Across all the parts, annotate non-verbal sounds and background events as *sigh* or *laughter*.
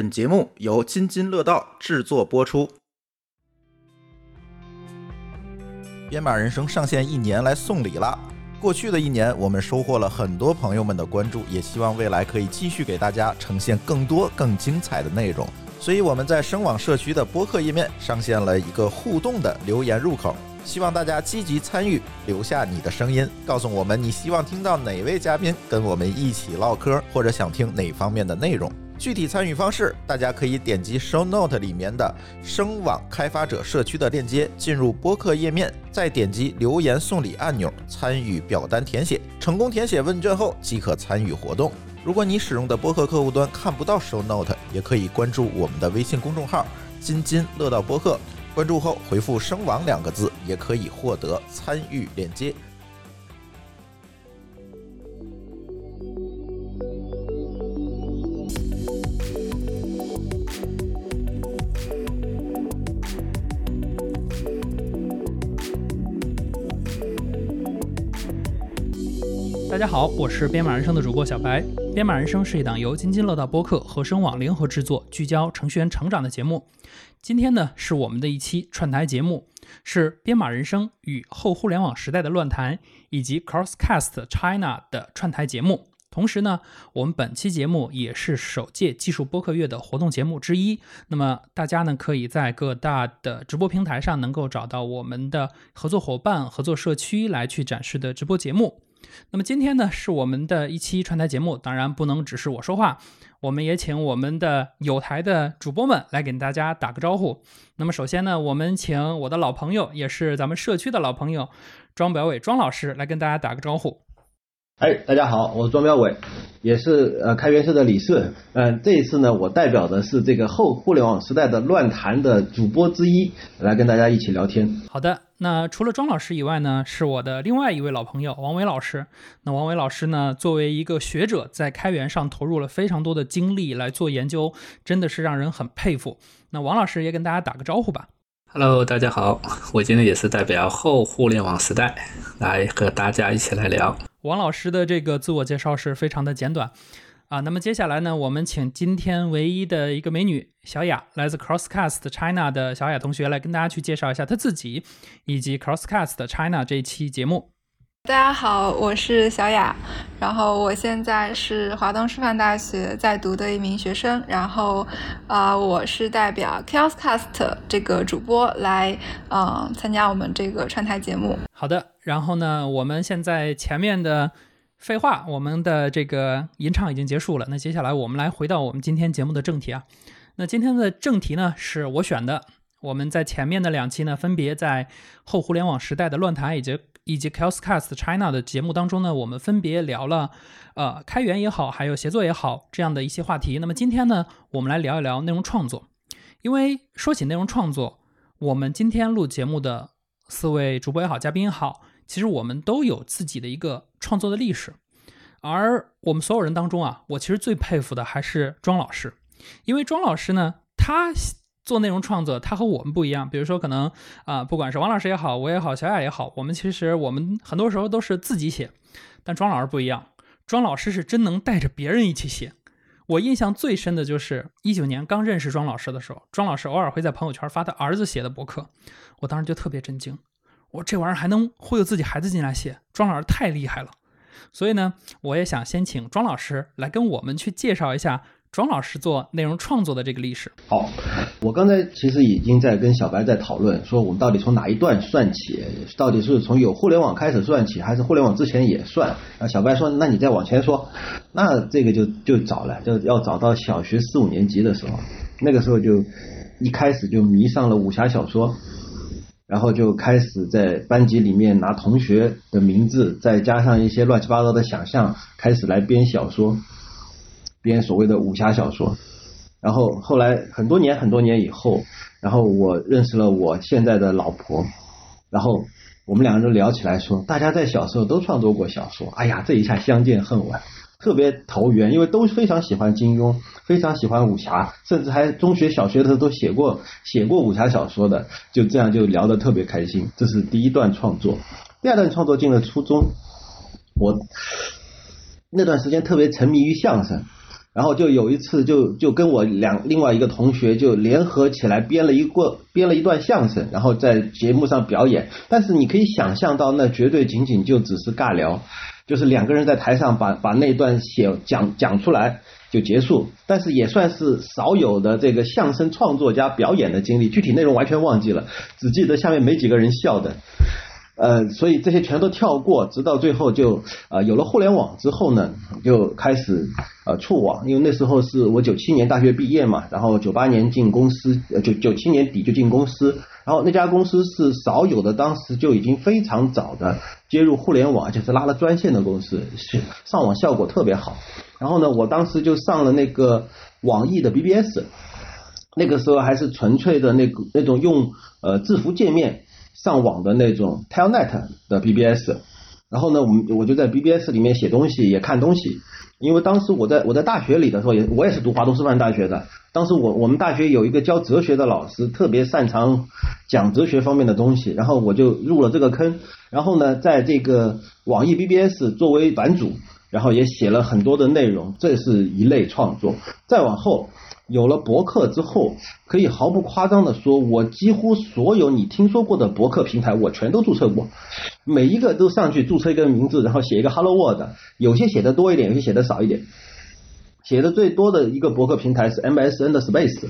本节目由津津乐道制作播出。编码人生上线一年来送礼了。过去的一年，我们收获了很多朋友们的关注，也希望未来可以继续给大家呈现更多更精彩的内容。所以我们在声网社区的播客页面上线了一个互动的留言入口，希望大家积极参与，留下你的声音，告诉我们你希望听到哪位嘉宾跟我们一起唠嗑，或者想听哪方面的内容。具体参与方式，大家可以点击 Show Note 里面的声网开发者社区的链接，进入播客页面，再点击留言送礼按钮，参与表单填写。成功填写问卷后，即可参与活动。如果你使用的播客客户端看不到 Show Note，也可以关注我们的微信公众号“津津乐道播客”，关注后回复“声网”两个字，也可以获得参与链接。大家好，我是编码人生的主播小白。编码人生是一档由津津乐道播客和声网联合制作，聚焦程序员成长的节目。今天呢，是我们的一期串台节目，是编码人生与后互联网时代的乱谈以及 Crosscast China 的串台节目。同时呢，我们本期节目也是首届技术播客月的活动节目之一。那么大家呢，可以在各大的直播平台上能够找到我们的合作伙伴、合作社区来去展示的直播节目。那么今天呢，是我们的一期串台节目，当然不能只是我说话，我们也请我们的有台的主播们来给大家打个招呼。那么首先呢，我们请我的老朋友，也是咱们社区的老朋友庄表伟庄老师来跟大家打个招呼。哎，大家好，我是庄标伟，也是呃开源社的理事。嗯，这一次呢，我代表的是这个后互联网时代的乱谈的主播之一，来跟大家一起聊天。好的，那除了庄老师以外呢，是我的另外一位老朋友王伟老师。那王伟老师呢，作为一个学者，在开源上投入了非常多的精力来做研究，真的是让人很佩服。那王老师也跟大家打个招呼吧。Hello，大家好，我今天也是代表后互联网时代来和大家一起来聊。王老师的这个自我介绍是非常的简短啊。那么接下来呢，我们请今天唯一的一个美女小雅，来自 Crosscast China 的小雅同学来跟大家去介绍一下她自己以及 Crosscast China 这一期节目。大家好，我是小雅，然后我现在是华东师范大学在读的一名学生，然后啊、呃我是代表 Chaoscast 这个主播来嗯、呃参加我们这个串台节目。好的，然后呢，我们现在前面的废话，我们的这个吟唱已经结束了。那接下来我们来回到我们今天节目的正题啊。那今天的正题呢是我选的，我们在前面的两期呢，分别在后互联网时代的乱谈以及以及 Chaoscast China 的节目当中呢，我们分别聊了呃开源也好，还有协作也好这样的一些话题。那么今天呢，我们来聊一聊内容创作，因为说起内容创作，我们今天录节目的四位主播也好，嘉宾也好，其实我们都有自己的一个创作的历史。而我们所有人当中啊，我其实最佩服的还是庄老师，因为庄老师呢，他做内容创作，他和我们不一样。比如说，可能啊、不管是王老师也好，我也好，小雅也好，我们其实我们很多时候都是自己写，但庄老师不一样，庄老师是真能带着别人一起写。我印象最深的就是一九年刚认识庄老师的时候，庄老师偶尔会在朋友圈发他儿子写的博客，我当时就特别震惊，我这玩意儿还能忽悠自己孩子进来写，庄老师太厉害了。所以呢，我也想先请庄老师来跟我们去介绍一下庄老师做内容创作的这个历史。好，我刚才其实已经在跟小白在讨论，说我们到底从哪一段算起，到底是从有互联网开始算起，还是互联网之前也算？啊，小白说，那你再往前说，那这个就就早了，就要找到小学四五年级的时候，那个时候就一开始就迷上了武侠小说。然后就开始在班级里面拿同学的名字，再加上一些乱七八糟的想象，开始来编小说，编所谓的武侠小说。然后后来很多年很多年以后，然后我认识了我现在的老婆，然后我们两个人聊起来说，大家在小时候都创作过小说，哎呀，这一下相见恨晚，特别投缘，因为都非常喜欢金庸，非常喜欢武侠，甚至还中学、小学的时候都写过写过武侠小说的，就这样就聊得特别开心。这是第一段创作，第二段创作进了初中，我那段时间特别沉迷于相声。然后就有一次就就跟我两另外一个同学就联合起来编了一个编了一段相声，然后在节目上表演。但是你可以想象到，那绝对仅仅就只是尬聊，就是两个人在台上把把那段写讲讲出来就结束。但是也算是少有的这个相声创作家表演的经历，具体内容完全忘记了，只记得下面没几个人笑的。呃，所以这些全都跳过，直到最后就呃有了互联网之后呢，就开始呃触网，因为那时候是我九七年大学毕业嘛，然后九八年进公司，呃九九七年底就进公司，然后那家公司是少有的，当时就已经非常早的接入互联网，而且是拉了专线的公司，是上网效果特别好。然后呢，我当时就上了那个网易的 BBS，那个时候还是纯粹的那个那种用呃字符界面。上网的那种 Telnet 的 BBS，然后呢，我们我就在 BBS 里面写东西，也看东西。因为当时我在我在大学里的时候，也我也是读华东师范大学的。当时我我们大学有一个教哲学的老师，特别擅长讲哲学方面的东西，然后我就入了这个坑。然后呢，在这个网易 BBS 作为版主，然后也写了很多的内容，这是一类创作。再往后。有了博客之后，可以毫不夸张的说，我几乎所有你听说过的博客平台，我全都注册过，每一个都上去注册一个名字，然后写一个 Hello World，有些写的多一点，有些写的少一点。写的最多的一个博客平台是 MSN 的 Space，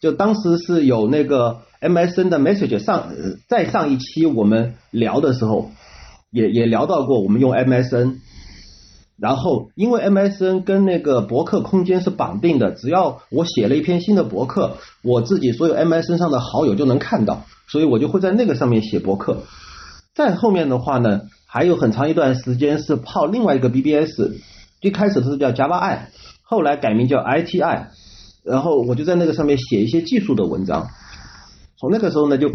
就当时是有那个 MSN 的 Message 上，在上一期我们聊的时候，也也聊到过，我们用 MSN。然后，因为 MSN 跟那个博客空间是绑定的，只要我写了一篇新的博客，我自己所有 MSN 上的好友就能看到，所以我就会在那个上面写博客。再后面的话呢，还有很长一段时间是泡另外一个 BBS，最开始是叫 Java I，后来改名叫 ITI，然后我就在那个上面写一些技术的文章。从那个时候呢，就。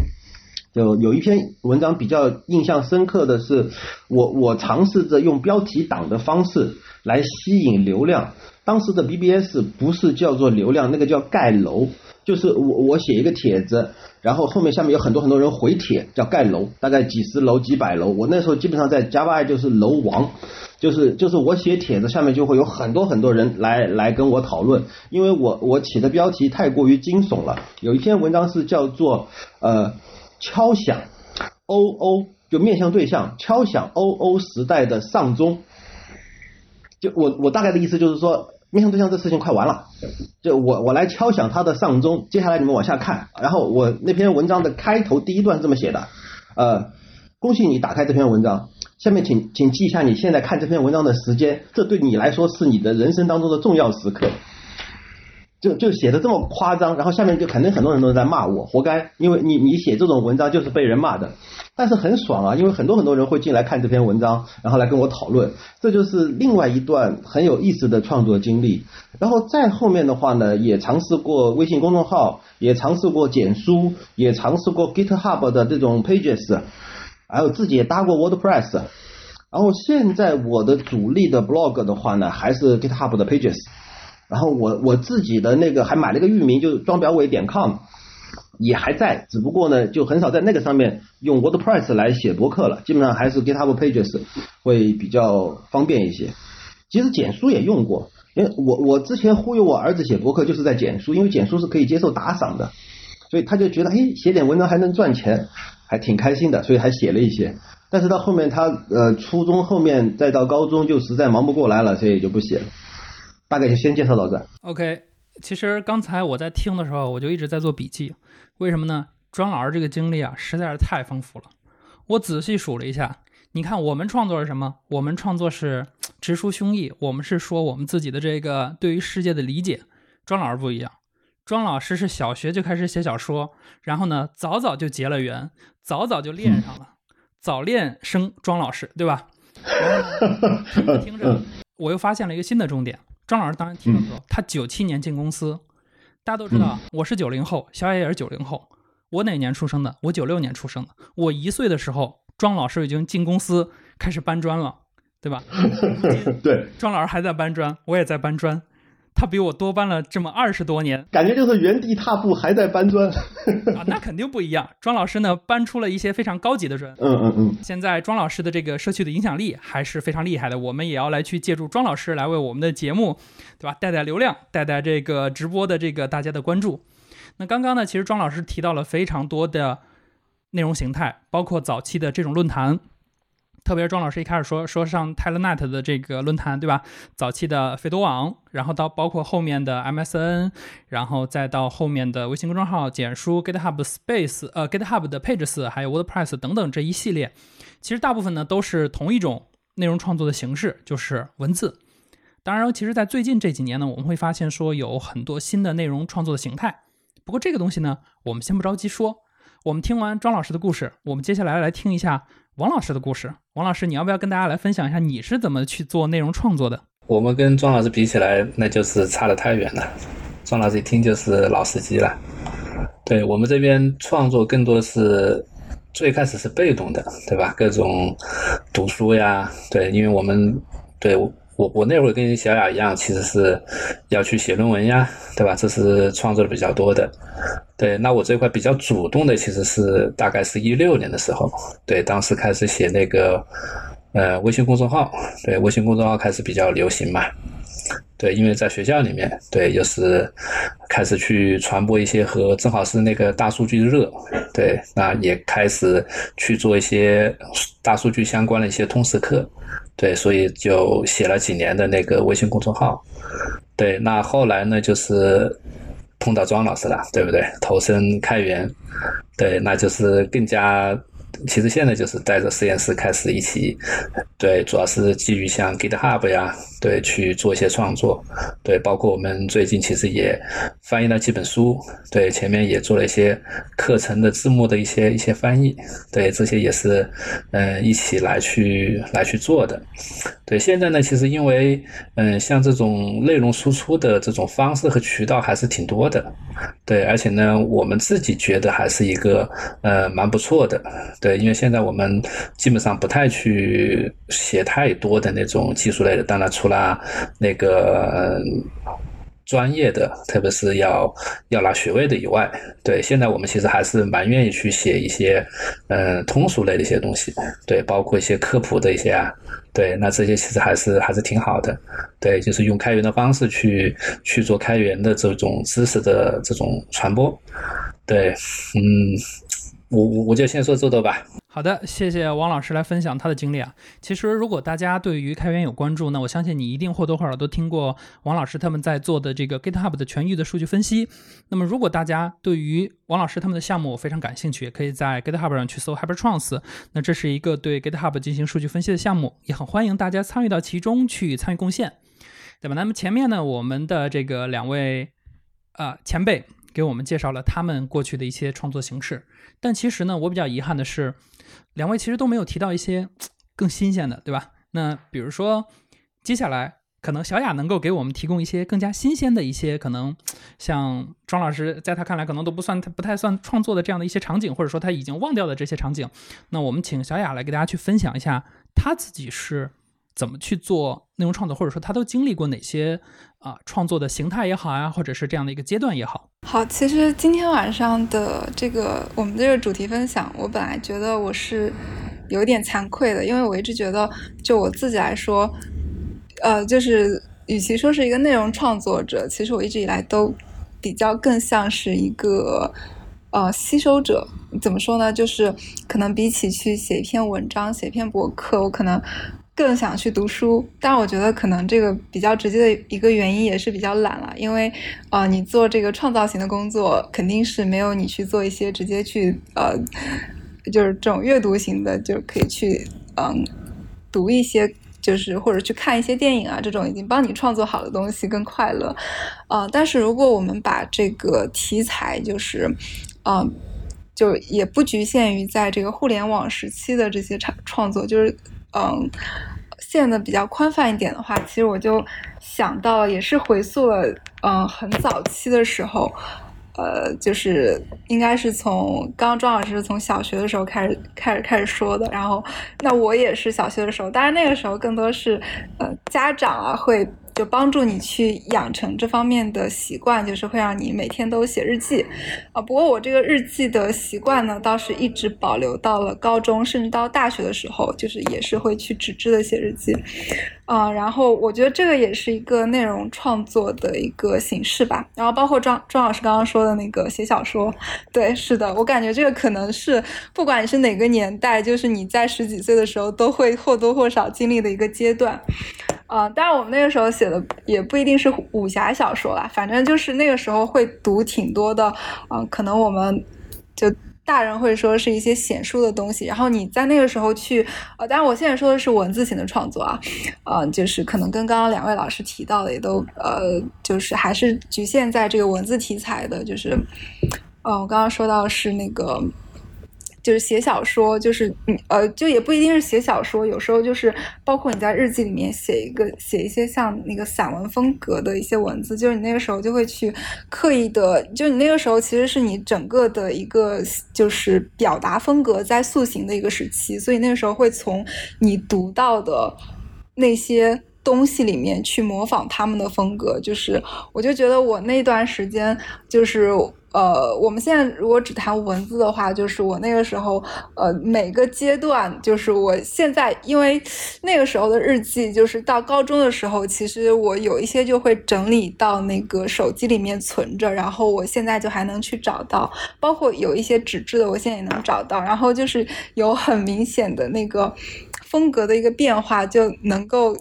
就有一篇文章比较印象深刻的是，我我尝试着用标题党的方式来吸引流量。当时的 BBS 不是叫做流量，那个叫盖楼，就是我我写一个帖子，然后后面下面有很多很多人回帖，叫盖楼，大概几十楼几百楼。我那时候基本上在 Java 就是楼王，就是就是我写帖子下面就会有很多很多人来来跟我讨论，因为我我起的标题太过于惊悚了。有一篇文章是叫做呃。敲响，O O 就面向对象，敲响 O O 时代的丧钟。就我我大概的意思就是说，面向对象这事情快完了，就我我来敲响它的丧钟。接下来你们往下看，然后我那篇文章的开头第一段这么写的，呃，恭喜你打开这篇文章，下面请请记一下你现在看这篇文章的时间，这对你来说是你的人生当中的重要时刻。就就写的这么夸张，然后下面就肯定很多人都在骂我，活该，因为你你写这种文章就是被人骂的，但是很爽啊，因为很多很多人会进来看这篇文章，然后来跟我讨论，这就是另外一段很有意思的创作经历。然后再后面的话呢，也尝试过微信公众号，也尝试过简书，也尝试过 GitHub 的这种 Pages，还有自己也搭过 WordPress，然后现在我的主力的 blog 的话呢，还是 GitHub 的 Pages。然后我我自己的那个还买了个域名，就是装表伟点 com，也还在，只不过呢，就很少在那个上面用 WordPress 来写博客了，基本上还是 GitHub Pages 会比较方便一些。其实简书也用过，因为我我之前忽悠我儿子写博客就是在简书，因为简书是可以接受打赏的，所以他就觉得嘿写点文章还能赚钱，还挺开心的，所以还写了一些。但是到后面他呃初中后面再到高中就实在忙不过来了，所以就不写了。大概就先介绍到这。OK，其实刚才我在听的时候，我就一直在做笔记。为什么呢？庄老师这个经历啊，实在是太丰富了。我仔细数了一下，你看我们创作是什么？我们创作是直抒胸臆，我们是说我们自己的这个对于世界的理解。庄老师不一样，庄老师是小学就开始写小说，然后呢，早早就结了缘，早早就恋上了，早恋生庄老师，对吧？*laughs* 听着听着，我又发现了一个新的重点。张老师当然听了说，他九七年进公司，大家都知道我是九零后，小野也是九零后。我哪年出生的？我九六年出生的。我一岁的时候，庄老师已经进公司开始搬砖了，对吧？*laughs* 对，庄老师还在搬砖，我也在搬砖。他比我多搬了这么二十多年，感觉就是原地踏步，还在搬砖。啊，那肯定不一样。庄老师呢，搬出了一些非常高级的砖。嗯嗯嗯，现在庄老师的这个社区的影响力还是非常厉害的，我们也要来去借助庄老师来为我们的节目，对吧？带带流量，带带这个直播的这个大家的关注。那刚刚呢，其实庄老师提到了非常多的内容形态，包括早期的这种论坛。特别是庄老师一开始说说上 Telenet 的这个论坛，对吧？早期的飞多网，然后到包括后面的 MSN，然后再到后面的微信公众号、简书、GitHub Space，呃，GitHub 的 Pages，还有 WordPress 等等这一系列，其实大部分呢都是同一种内容创作的形式，就是文字。当然，其实，在最近这几年呢，我们会发现说有很多新的内容创作的形态。不过这个东西呢，我们先不着急说。我们听完庄老师的故事，我们接下来来听一下。王老师的故事，王老师，你要不要跟大家来分享一下你是怎么去做内容创作的？我们跟庄老师比起来，那就是差得太远了。庄老师一听就是老司机了。对我们这边创作更多的是最开始是被动的，对吧？各种读书呀，对，因为我们对。我我那会儿跟小雅一样，其实是要去写论文呀，对吧？这是创作的比较多的。对，那我这块比较主动的，其实是大概是一六年的时候，对，当时开始写那个呃微信公众号，对，微信公众号开始比较流行嘛。对，因为在学校里面，对，又是开始去传播一些和正好是那个大数据热，对，那也开始去做一些大数据相关的一些通识课。对，所以就写了几年的那个微信公众号。对，那后来呢，就是碰到庄老师了，对不对？投身开源，对，那就是更加。其实现在就是带着实验室开始一起，对，主要是基于像 GitHub 呀，对，去做一些创作，对，包括我们最近其实也翻译了几本书，对，前面也做了一些课程的字幕的一些一些翻译，对，这些也是嗯一起来去来去做的。对，现在呢，其实因为嗯像这种内容输出的这种方式和渠道还是挺多的，对，而且呢，我们自己觉得还是一个呃蛮不错的。对，因为现在我们基本上不太去写太多的那种技术类的，当然除了那个专业的，特别是要要拿学位的以外，对，现在我们其实还是蛮愿意去写一些嗯通俗类的一些东西，对，包括一些科普的一些啊，对，那这些其实还是还是挺好的，对，就是用开源的方式去去做开源的这种知识的这种传播，对，嗯。我我我就先说这多吧。好的，谢谢王老师来分享他的经历啊。其实如果大家对于开源有关注，那我相信你一定或多或少都听过王老师他们在做的这个 GitHub 的全域的数据分析。那么如果大家对于王老师他们的项目非常感兴趣，也可以在 GitHub 上去搜 HyperTrans。那这是一个对 GitHub 进行数据分析的项目，也很欢迎大家参与到其中去参与贡献，对吧？那么前面呢，我们的这个两位啊前辈给我们介绍了他们过去的一些创作形式。但其实呢，我比较遗憾的是，两位其实都没有提到一些更新鲜的，对吧？那比如说，接下来可能小雅能够给我们提供一些更加新鲜的一些，可能像庄老师在他看来可能都不算不太算创作的这样的一些场景，或者说他已经忘掉的这些场景。那我们请小雅来给大家去分享一下他自己是。怎么去做内容创作，或者说他都经历过哪些啊创作的形态也好呀，或者是这样的一个阶段也好。好，其实今天晚上的这个我们这个主题分享，我本来觉得我是有点惭愧的，因为我一直觉得，就我自己来说，呃，就是与其说是一个内容创作者，其实我一直以来都比较更像是一个呃吸收者。怎么说呢？就是可能比起去写一篇文章、写一篇博客，我可能。更想去读书，但我觉得可能这个比较直接的一个原因也是比较懒了，因为呃，你做这个创造型的工作，肯定是没有你去做一些直接去呃，就是这种阅读型的，就可以去嗯读一些，就是或者去看一些电影啊，这种已经帮你创作好的东西更快乐。呃，但是如果我们把这个题材，就是嗯，就也不局限于在这个互联网时期的这些创创作，就是。嗯，限的比较宽泛一点的话，其实我就想到，也是回溯了，嗯，很早期的时候，呃，就是应该是从刚刚庄老师从小学的时候开始开始开始说的，然后那我也是小学的时候，当然那个时候更多是呃家长啊会就帮助你去养成这方面的习惯，就是会让你每天都写日记啊。不过我这个日记的习惯呢，倒是一直保留到了高中，甚至到大学的时候，就是也是会去纸质的写日记啊。然后我觉得这个也是一个内容创作的一个形式吧。然后包括庄庄老师刚刚说的那个写小说，对，是的，我感觉这个可能是不管是哪个年代，就是你在十几岁的时候都会或多或少经历的一个阶段。啊，当然我们那个时候写的也不一定是武侠小说啦，反正就是那个时候会读挺多的，嗯，可能我们就大人会说是一些显书的东西，然后你在那个时候去，呃，当然我现在说的是文字型的创作啊，呃，就是可能跟刚刚两位老师提到的也都，呃，就是还是局限在这个文字题材的，就是，呃，我刚刚说到是那个。就是写小说，就是你呃，就也不一定是写小说，有时候就是包括你在日记里面写一个写一些像那个散文风格的一些文字，就是你那个时候就会去刻意的，就你那个时候其实是你整个的一个就是表达风格在塑形的一个时期，所以那个时候会从你读到的那些东西里面去模仿他们的风格，就是我就觉得我那段时间就是。呃，我们现在如果只谈文字的话，就是我那个时候，呃，每个阶段，就是我现在，因为那个时候的日记，就是到高中的时候，其实我有一些就会整理到那个手机里面存着，然后我现在就还能去找到，包括有一些纸质的，我现在也能找到，然后就是有很明显的那个风格的一个变化，就能够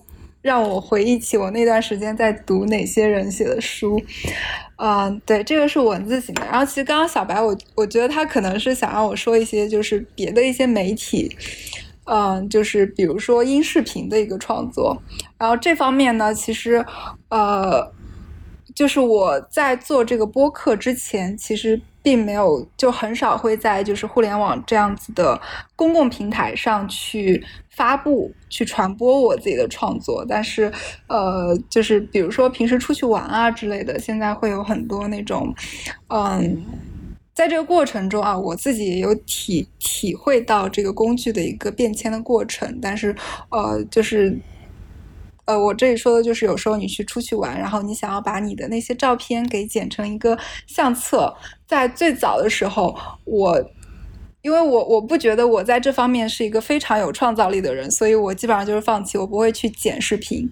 让我回忆起我那段时间在读哪些人写的书。嗯，对，这个是文字型的。然后其实刚刚小白，我我觉得他可能是想让我说一些，就是别的一些媒体，嗯，就是比如说音视频的一个创作。然后这方面呢，其实，呃，就是我在做这个播客之前，其实。并没有，就很少会在就是互联网这样子的公共平台上去发布、去传播我自己的创作。但是，呃，就是比如说平时出去玩啊之类的，现在会有很多那种，嗯，在这个过程中啊，我自己也有体体会到这个工具的一个变迁的过程。但是，呃，就是。呃，我这里说的就是有时候你去出去玩，然后你想要把你的那些照片给剪成一个相册，在最早的时候，我因为我我不觉得我在这方面是一个非常有创造力的人，所以我基本上就是放弃，我不会去剪视频。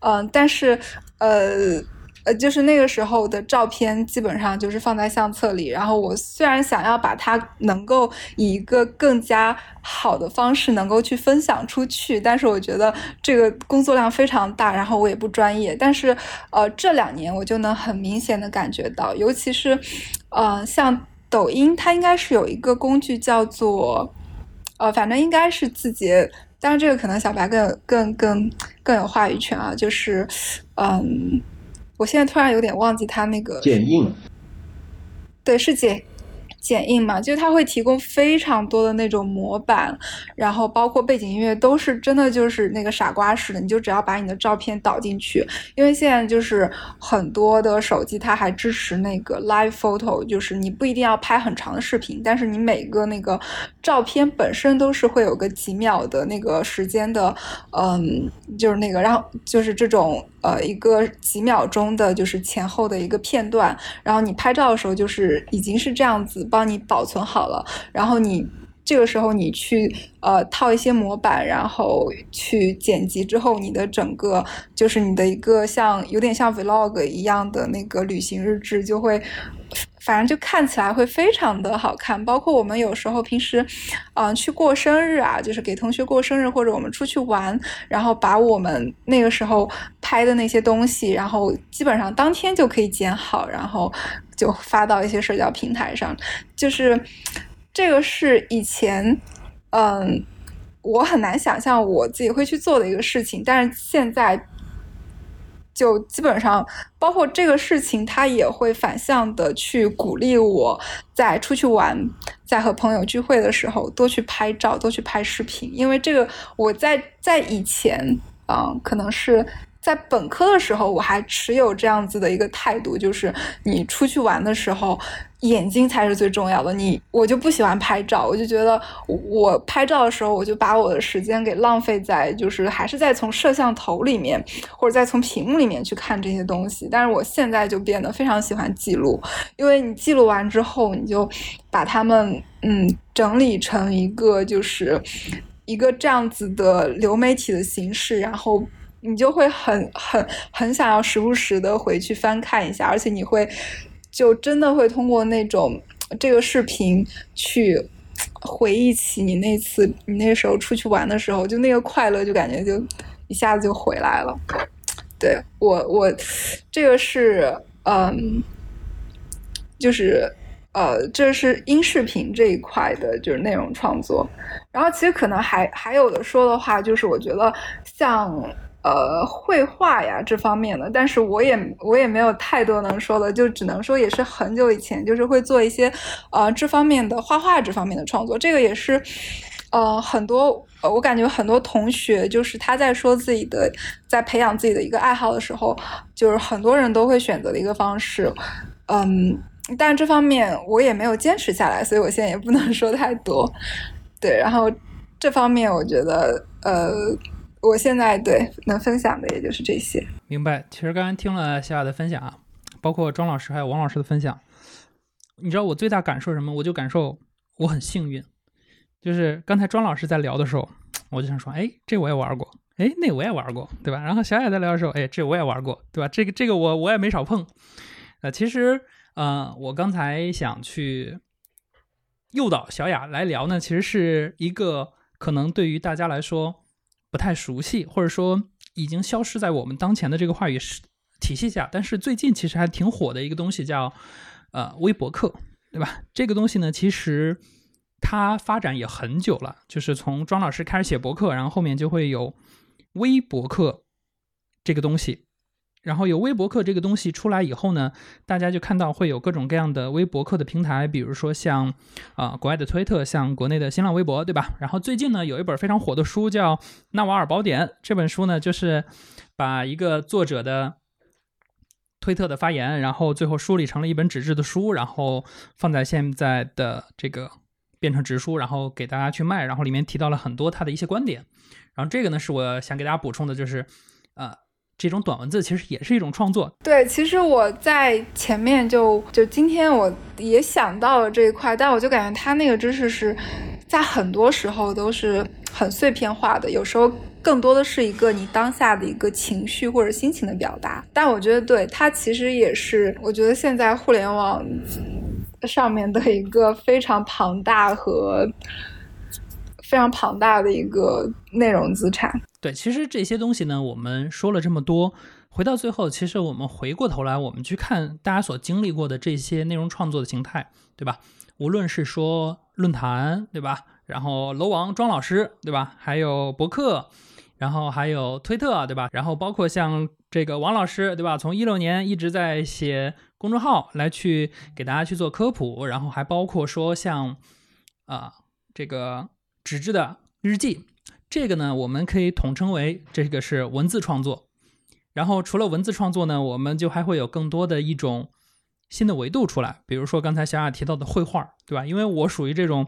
嗯，但是呃。呃，就是那个时候的照片，基本上就是放在相册里。然后我虽然想要把它能够以一个更加好的方式能够去分享出去，但是我觉得这个工作量非常大，然后我也不专业。但是呃，这两年我就能很明显的感觉到，尤其是呃，像抖音，它应该是有一个工具叫做呃，反正应该是字节，当然这个可能小白更更更更有话语权啊，就是嗯。我现在突然有点忘记他那个剪映，对，是剪。剪映嘛，就它会提供非常多的那种模板，然后包括背景音乐都是真的就是那个傻瓜式的，你就只要把你的照片导进去，因为现在就是很多的手机它还支持那个 live photo，就是你不一定要拍很长的视频，但是你每个那个照片本身都是会有个几秒的那个时间的，嗯，就是那个，然后就是这种呃一个几秒钟的，就是前后的一个片段，然后你拍照的时候就是已经是这样子。帮你保存好了，然后你这个时候你去呃套一些模板，然后去剪辑之后，你的整个就是你的一个像有点像 vlog 一样的那个旅行日志就会，反正就看起来会非常的好看。包括我们有时候平时，嗯，去过生日啊，就是给同学过生日，或者我们出去玩，然后把我们那个时候拍的那些东西，然后基本上当天就可以剪好，然后。就发到一些社交平台上，就是这个是以前，嗯，我很难想象我自己会去做的一个事情，但是现在就基本上，包括这个事情，它也会反向的去鼓励我在出去玩，在和朋友聚会的时候多去拍照，多去拍视频，因为这个我在在以前，嗯，可能是。在本科的时候，我还持有这样子的一个态度，就是你出去玩的时候，眼睛才是最重要的。你我就不喜欢拍照，我就觉得我拍照的时候，我就把我的时间给浪费在，就是还是在从摄像头里面，或者在从屏幕里面去看这些东西。但是我现在就变得非常喜欢记录，因为你记录完之后，你就把它们嗯整理成一个就是一个这样子的流媒体的形式，然后。你就会很很很想要时不时的回去翻看一下，而且你会就真的会通过那种这个视频去回忆起你那次你那时候出去玩的时候，就那个快乐就感觉就一下子就回来了。对我我这个是嗯，就是呃这是音视频这一块的就是内容创作，然后其实可能还还有的说的话，就是我觉得像。呃，绘画呀这方面的，但是我也我也没有太多能说的，就只能说也是很久以前，就是会做一些呃这方面的画画这方面的创作。这个也是呃很多，我感觉很多同学就是他在说自己的在培养自己的一个爱好的时候，就是很多人都会选择的一个方式。嗯，但是这方面我也没有坚持下来，所以我现在也不能说太多。对，然后这方面我觉得呃。我现在对能分享的也就是这些。明白。其实刚刚听了小雅的分享啊，包括庄老师还有王老师的分享，你知道我最大感受什么？我就感受我很幸运。就是刚才庄老师在聊的时候，我就想说，哎，这我也玩过，哎，那我也玩过，对吧？然后小雅在聊的时候，哎，这我也玩过，对吧？这个这个我我也没少碰。呃，其实呃，我刚才想去诱导小雅来聊呢，其实是一个可能对于大家来说。不太熟悉，或者说已经消失在我们当前的这个话语体系下。但是最近其实还挺火的一个东西叫呃微博客，对吧？这个东西呢，其实它发展也很久了，就是从庄老师开始写博客，然后后面就会有微博客这个东西。然后有微博客这个东西出来以后呢，大家就看到会有各种各样的微博客的平台，比如说像啊国外的推特，像国内的新浪微博，对吧？然后最近呢有一本非常火的书叫《纳瓦尔宝典》，这本书呢就是把一个作者的推特的发言，然后最后梳理成了一本纸质的书，然后放在现在的这个变成直书，然后给大家去卖，然后里面提到了很多他的一些观点。然后这个呢是我想给大家补充的，就是啊。这种短文字其实也是一种创作。对，其实我在前面就就今天我也想到了这一块，但我就感觉他那个知识是在很多时候都是很碎片化的，有时候更多的是一个你当下的一个情绪或者心情的表达。但我觉得，对它其实也是，我觉得现在互联网上面的一个非常庞大和非常庞大的一个内容资产。对，其实这些东西呢，我们说了这么多，回到最后，其实我们回过头来，我们去看大家所经历过的这些内容创作的形态，对吧？无论是说论坛，对吧？然后楼王庄老师，对吧？还有博客，然后还有推特，对吧？然后包括像这个王老师，对吧？从一六年一直在写公众号来去给大家去做科普，然后还包括说像啊这个纸质的日记。这个呢，我们可以统称为这个是文字创作。然后除了文字创作呢，我们就还会有更多的一种新的维度出来。比如说刚才小雅提到的绘画，对吧？因为我属于这种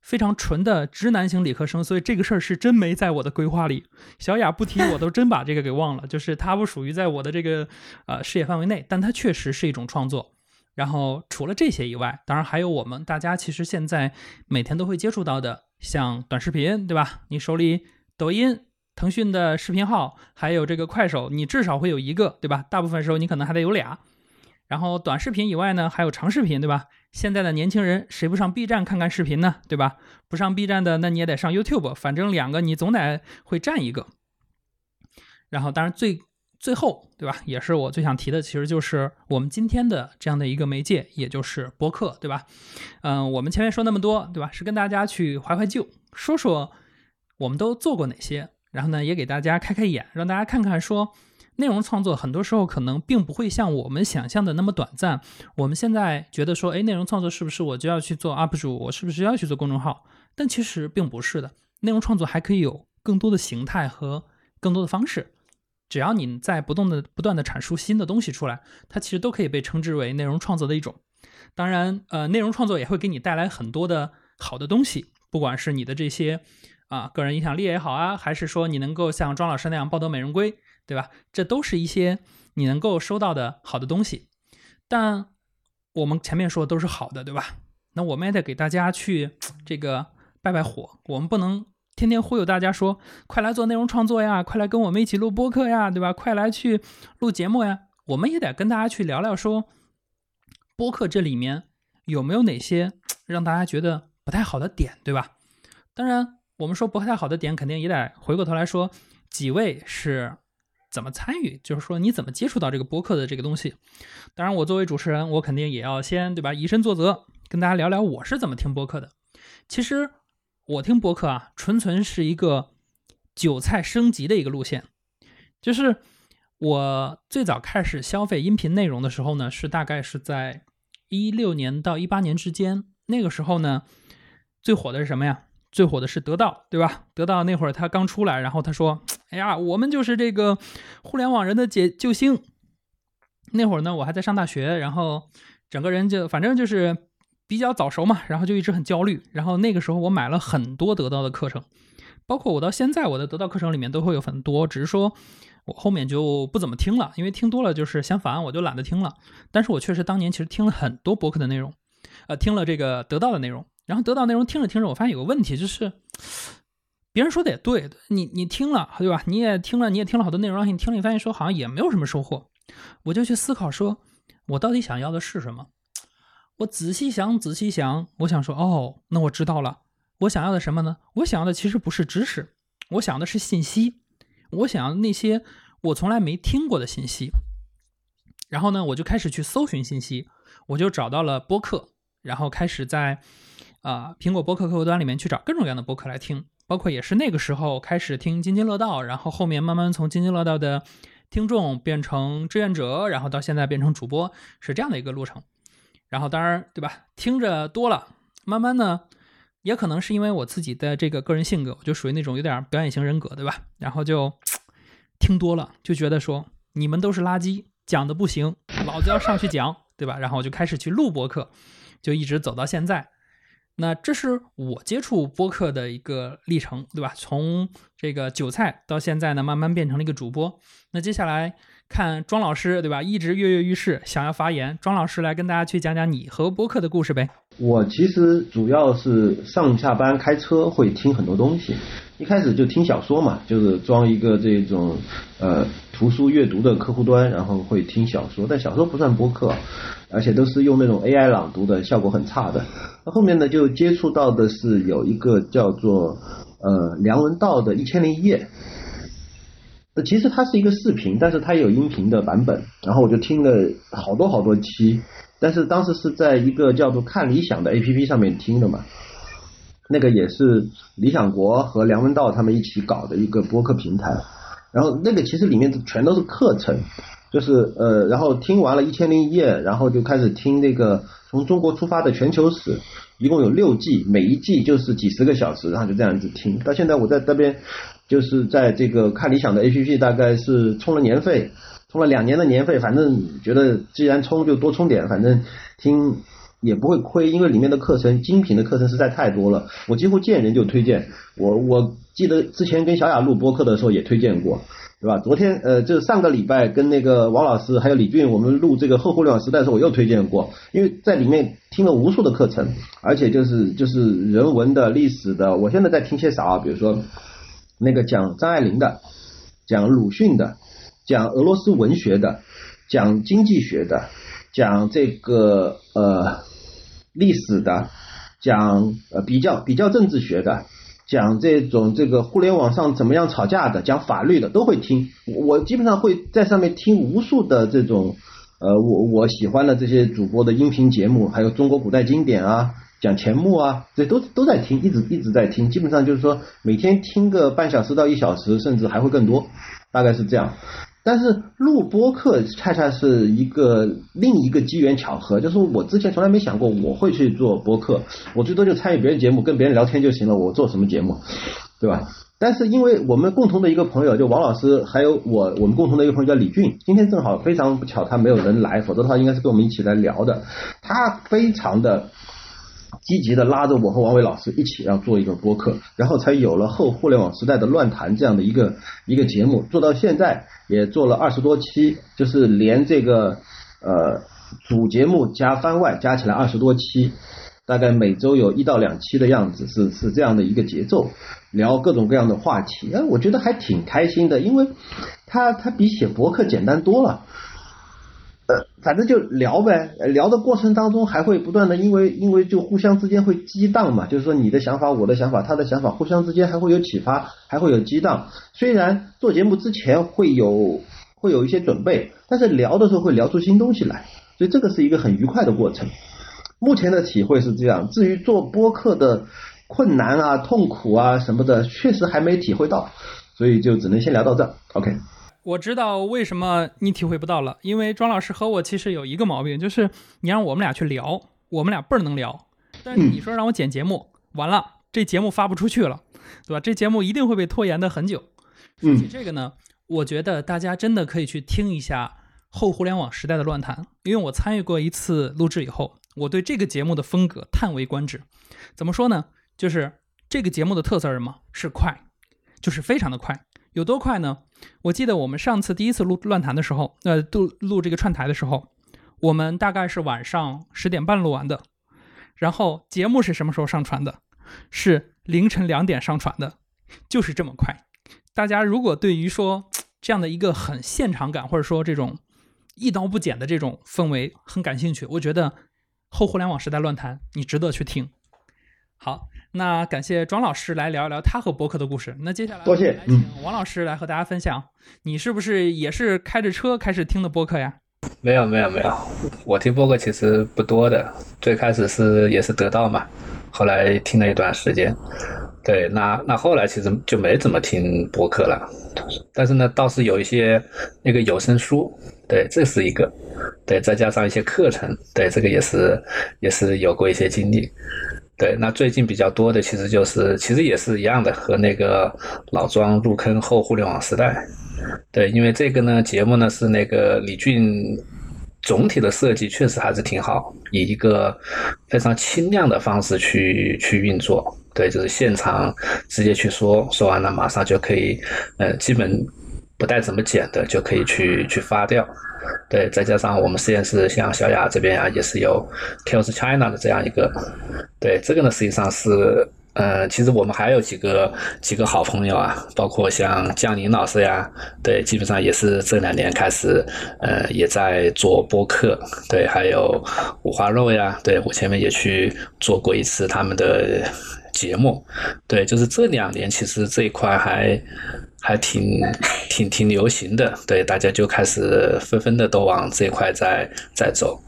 非常纯的直男型理科生，所以这个事儿是真没在我的规划里。小雅不提，我都真把这个给忘了。就是它不属于在我的这个呃视野范围内，但它确实是一种创作。然后除了这些以外，当然还有我们大家其实现在每天都会接触到的。像短视频，对吧？你手里抖音、腾讯的视频号，还有这个快手，你至少会有一个，对吧？大部分时候你可能还得有俩。然后短视频以外呢，还有长视频，对吧？现在的年轻人谁不上 B 站看看视频呢？对吧？不上 B 站的，那你也得上 YouTube，反正两个你总得会占一个。然后当然最。最后，对吧？也是我最想提的，其实就是我们今天的这样的一个媒介，也就是播客，对吧？嗯，我们前面说那么多，对吧？是跟大家去怀怀旧，说说我们都做过哪些，然后呢，也给大家开开眼，让大家看看，说内容创作很多时候可能并不会像我们想象的那么短暂。我们现在觉得说，哎，内容创作是不是我就要去做 UP 主，我是不是要去做公众号？但其实并不是的，内容创作还可以有更多的形态和更多的方式。只要你在不断的不断的阐述新的东西出来，它其实都可以被称之为内容创作的一种。当然，呃，内容创作也会给你带来很多的好的东西，不管是你的这些啊个人影响力也好啊，还是说你能够像庄老师那样抱得美人归，对吧？这都是一些你能够收到的好的东西。但我们前面说的都是好的，对吧？那我们也得给大家去这个拜拜火，我们不能天天忽悠大家说，快来做内容创作呀，快来跟我们一起录播客呀，对吧？快来去录节目呀，我们也得跟大家去聊聊说。播客这里面有没有哪些让大家觉得不太好的点，对吧？当然，我们说不太好的点，肯定也得回过头来说，几位是怎么参与，就是说你怎么接触到这个播客的这个东西。当然，我作为主持人，我肯定也要先对吧，以身作则，跟大家聊聊我是怎么听播客的。其实我听播客啊，纯纯是一个韭菜升级的一个路线，就是我最早开始消费音频内容的时候呢，是大概是在。一六年到一八年之间，那个时候呢，最火的是什么呀？最火的是得到，对吧？得到那会儿他刚出来，然后他说：“哎呀，我们就是这个互联网人的解救星。”那会儿呢，我还在上大学，然后整个人就反正就是比较早熟嘛，然后就一直很焦虑。然后那个时候我买了很多得到的课程，包括我到现在我的得到课程里面都会有很多，只是说。我后面就不怎么听了，因为听多了就是嫌烦，我就懒得听了。但是我确实当年其实听了很多博客的内容，呃，听了这个得到的内容，然后得到内容听着听着，我发现有个问题，就是别人说的也对，你你听了对吧？你也听了，你也听了好多内容，然后你听了，你发现说好像也没有什么收获。我就去思考说，我到底想要的是什么？我仔细想，仔细想，我想说，哦，那我知道了，我想要的什么呢？我想要的其实不是知识，我想要的是信息。我想要那些我从来没听过的信息，然后呢，我就开始去搜寻信息，我就找到了播客，然后开始在啊苹果播客客户端里面去找各种各样的播客来听，包括也是那个时候开始听津津乐道，然后后面慢慢从津津乐道的听众变成志愿者，然后到现在变成主播，是这样的一个路程。然后当然对吧，听着多了，慢慢呢。也可能是因为我自己的这个个人性格，我就属于那种有点表演型人格，对吧？然后就听多了，就觉得说你们都是垃圾，讲的不行，老子要上去讲，对吧？然后我就开始去录播客，就一直走到现在。那这是我接触播客的一个历程，对吧？从这个韭菜到现在呢，慢慢变成了一个主播。那接下来。看庄老师对吧？一直跃跃欲试，想要发言。庄老师来跟大家去讲讲你和播客的故事呗。我其实主要是上下班开车会听很多东西，一开始就听小说嘛，就是装一个这种呃图书阅读的客户端，然后会听小说。但小说不算播客，而且都是用那种 AI 朗读的，效果很差的。那后面呢，就接触到的是有一个叫做呃梁文道的《一千零一夜》。其实它是一个视频，但是它有音频的版本，然后我就听了好多好多期，但是当时是在一个叫做看理想的 A P P 上面听的嘛，那个也是理想国和梁文道他们一起搞的一个播客平台，然后那个其实里面全都是课程，就是呃，然后听完了一千零一夜，然后就开始听那个从中国出发的全球史，一共有六季，每一季就是几十个小时，然后就这样子听，到现在我在这边。就是在这个看理想的 A P P，大概是充了年费，充了两年的年费，反正觉得既然充就多充点，反正听也不会亏，因为里面的课程精品的课程实在太多了，我几乎见人就推荐。我我记得之前跟小雅录播客的时候也推荐过，对吧？昨天呃，就是上个礼拜跟那个王老师还有李俊我们录这个后互联网时代的时候，我又推荐过，因为在里面听了无数的课程，而且就是就是人文的、历史的，我现在在听些啥？比如说。那个讲张爱玲的，讲鲁迅的，讲俄罗斯文学的，讲经济学的，讲这个呃历史的，讲呃比较比较政治学的，讲这种这个互联网上怎么样吵架的，讲法律的都会听。我基本上会在上面听无数的这种呃我我喜欢的这些主播的音频节目，还有中国古代经典啊。讲钱穆啊，这都都在听，一直一直在听，基本上就是说每天听个半小时到一小时，甚至还会更多，大概是这样。但是录播课恰恰是一个另一个机缘巧合，就是我之前从来没想过我会去做播客，我最多就参与别人节目，跟别人聊天就行了，我做什么节目，对吧？但是因为我们共同的一个朋友，就王老师，还有我，我们共同的一个朋友叫李俊，今天正好非常不巧，他没有人来，否则的话应该是跟我们一起来聊的。他非常的积极的拉着我和王伟老师一起要做一个播客，然后才有了后互联网时代的乱谈这样的一个一个节目，做到现在也做了二十多期，就是连这个呃主节目加番外加起来二十多期。大概每周有一到两期的样子，是是这样的一个节奏，聊各种各样的话题，哎，我觉得还挺开心的，因为它它比写博客简单多了。反正就聊呗，聊的过程当中还会不断的，因为因为就互相之间会激荡嘛，就是说你的想法、我的想法、他的想法，互相之间还会有启发，还会有激荡。虽然做节目之前会有会有一些准备，但是聊的时候会聊出新东西来，所以这个是一个很愉快的过程。目前的体会是这样，至于做播客的困难啊、痛苦啊什么的，确实还没体会到，所以就只能先聊到这。OK，我知道为什么你体会不到了，因为庄老师和我其实有一个毛病，就是你让我们俩去聊，我们俩倍儿能聊，但是你说让我剪节目，完了这节目发不出去了，对吧？这节目一定会被拖延的很久。说起这个呢，我觉得大家真的可以去听一下后互联网时代的乱谈，因为我参与过一次录制以后。我对这个节目的风格叹为观止。怎么说呢？就是这个节目的特色是什么？是快，就是非常的快。有多快呢？我记得我们上次第一次录乱谈的时候，呃，录录这个串台的时候，我们大概是晚上十点半录完的。然后节目是什么时候上传的？是凌晨两点上传的，就是这么快。大家如果对于说这样的一个很现场感，或者说这种一刀不剪的这种氛围很感兴趣，我觉得。后互联网时代乱谈，你值得去听。好，那感谢庄老师来聊一聊他和博客的故事。那接下来，多谢，请王老师来和大家分享，你是不是也是开着车开始听的播客呀？没有，没有，没有，我听播客其实不多的。最开始是也是得到嘛，后来听了一段时间。对，那那后来其实就没怎么听播客了，但是呢，倒是有一些那个有声书。对，这是一个，对，再加上一些课程，对，这个也是也是有过一些经历。对，那最近比较多的其实就是，其实也是一样的，和那个老庄入坑后互联网时代。对，因为这个呢，节目呢是那个李俊，总体的设计确实还是挺好，以一个非常轻量的方式去去运作。对，就是现场直接去说，说完了马上就可以，呃，基本。不带怎么剪的就可以去去发掉，对，再加上我们实验室像小雅这边啊，也是有 Kills China 的这样一个，对，这个呢实际上是，呃，其实我们还有几个几个好朋友啊，包括像江宁老师呀，对，基本上也是这两年开始，呃，也在做播客，对，还有五花肉呀，对我前面也去做过一次他们的节目，对，就是这两年其实这一块还。还挺挺挺流行的，对，大家就开始纷纷的都往这块在在走。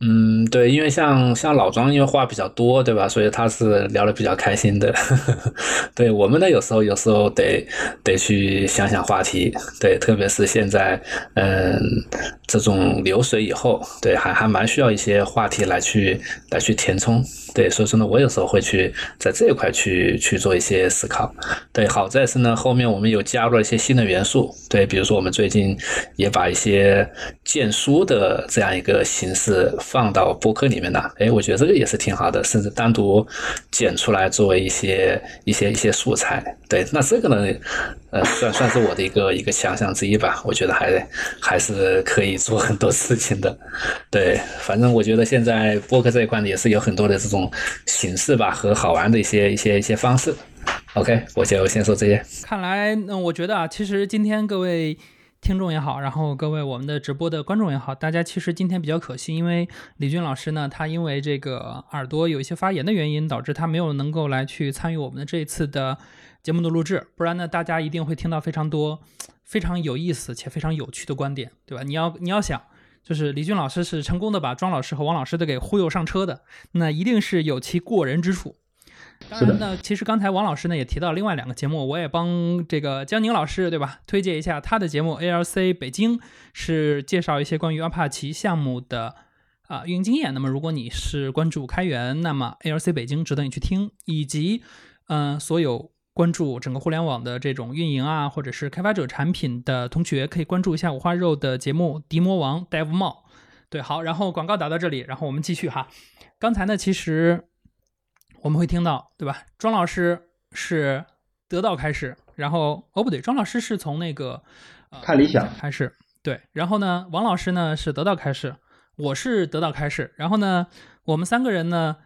嗯，对，因为像像老庄，因为话比较多，对吧？所以他是聊的比较开心的。*laughs* 对我们呢，有时候有时候得得去想想话题，对，特别是现在，嗯，这种流水以后，对，还还蛮需要一些话题来去来去填充。对，所以说呢，我有时候会去在这一块去去做一些思考。对，好在是呢，后面我们有加入了一些新的元素。对，比如说我们最近也把一些荐书的这样一个形式放到播客里面了。哎，我觉得这个也是挺好的，甚至单独剪出来作为一些一些一些素材。对，那这个呢，呃，算算是我的一个一个强项之一吧。我觉得还还是可以做很多事情的。对，反正我觉得现在播客这一块呢，也是有很多的这种。形式吧和好玩的一些一些一些方式，OK，我就先说这些。看来，那我觉得啊，其实今天各位听众也好，然后各位我们的直播的观众也好，大家其实今天比较可惜，因为李军老师呢，他因为这个耳朵有一些发炎的原因，导致他没有能够来去参与我们的这一次的节目的录制。不然呢，大家一定会听到非常多非常有意思且非常有趣的观点，对吧？你要你要想。就是李军老师是成功的把庄老师和王老师都给忽悠上车的，那一定是有其过人之处。当然呢，其实刚才王老师呢也提到另外两个节目，我也帮这个江宁老师对吧推荐一下他的节目 ALC 北京，是介绍一些关于阿帕奇项目的啊运营经验。那么如果你是关注开源，那么 ALC 北京值得你去听，以及嗯所有关注整个互联网的这种运营啊，或者是开发者产品的同学，可以关注一下五花肉的节目《敌魔王 Dev 帽》。对，好，然后广告打到这里，然后我们继续哈。刚才呢，其实我们会听到，对吧？庄老师是得到开始，然后哦不对，庄老师是从那个呃看理想开始，对，然后呢，王老师呢是得到开始，我是得到开始，然后呢，我们三个人呢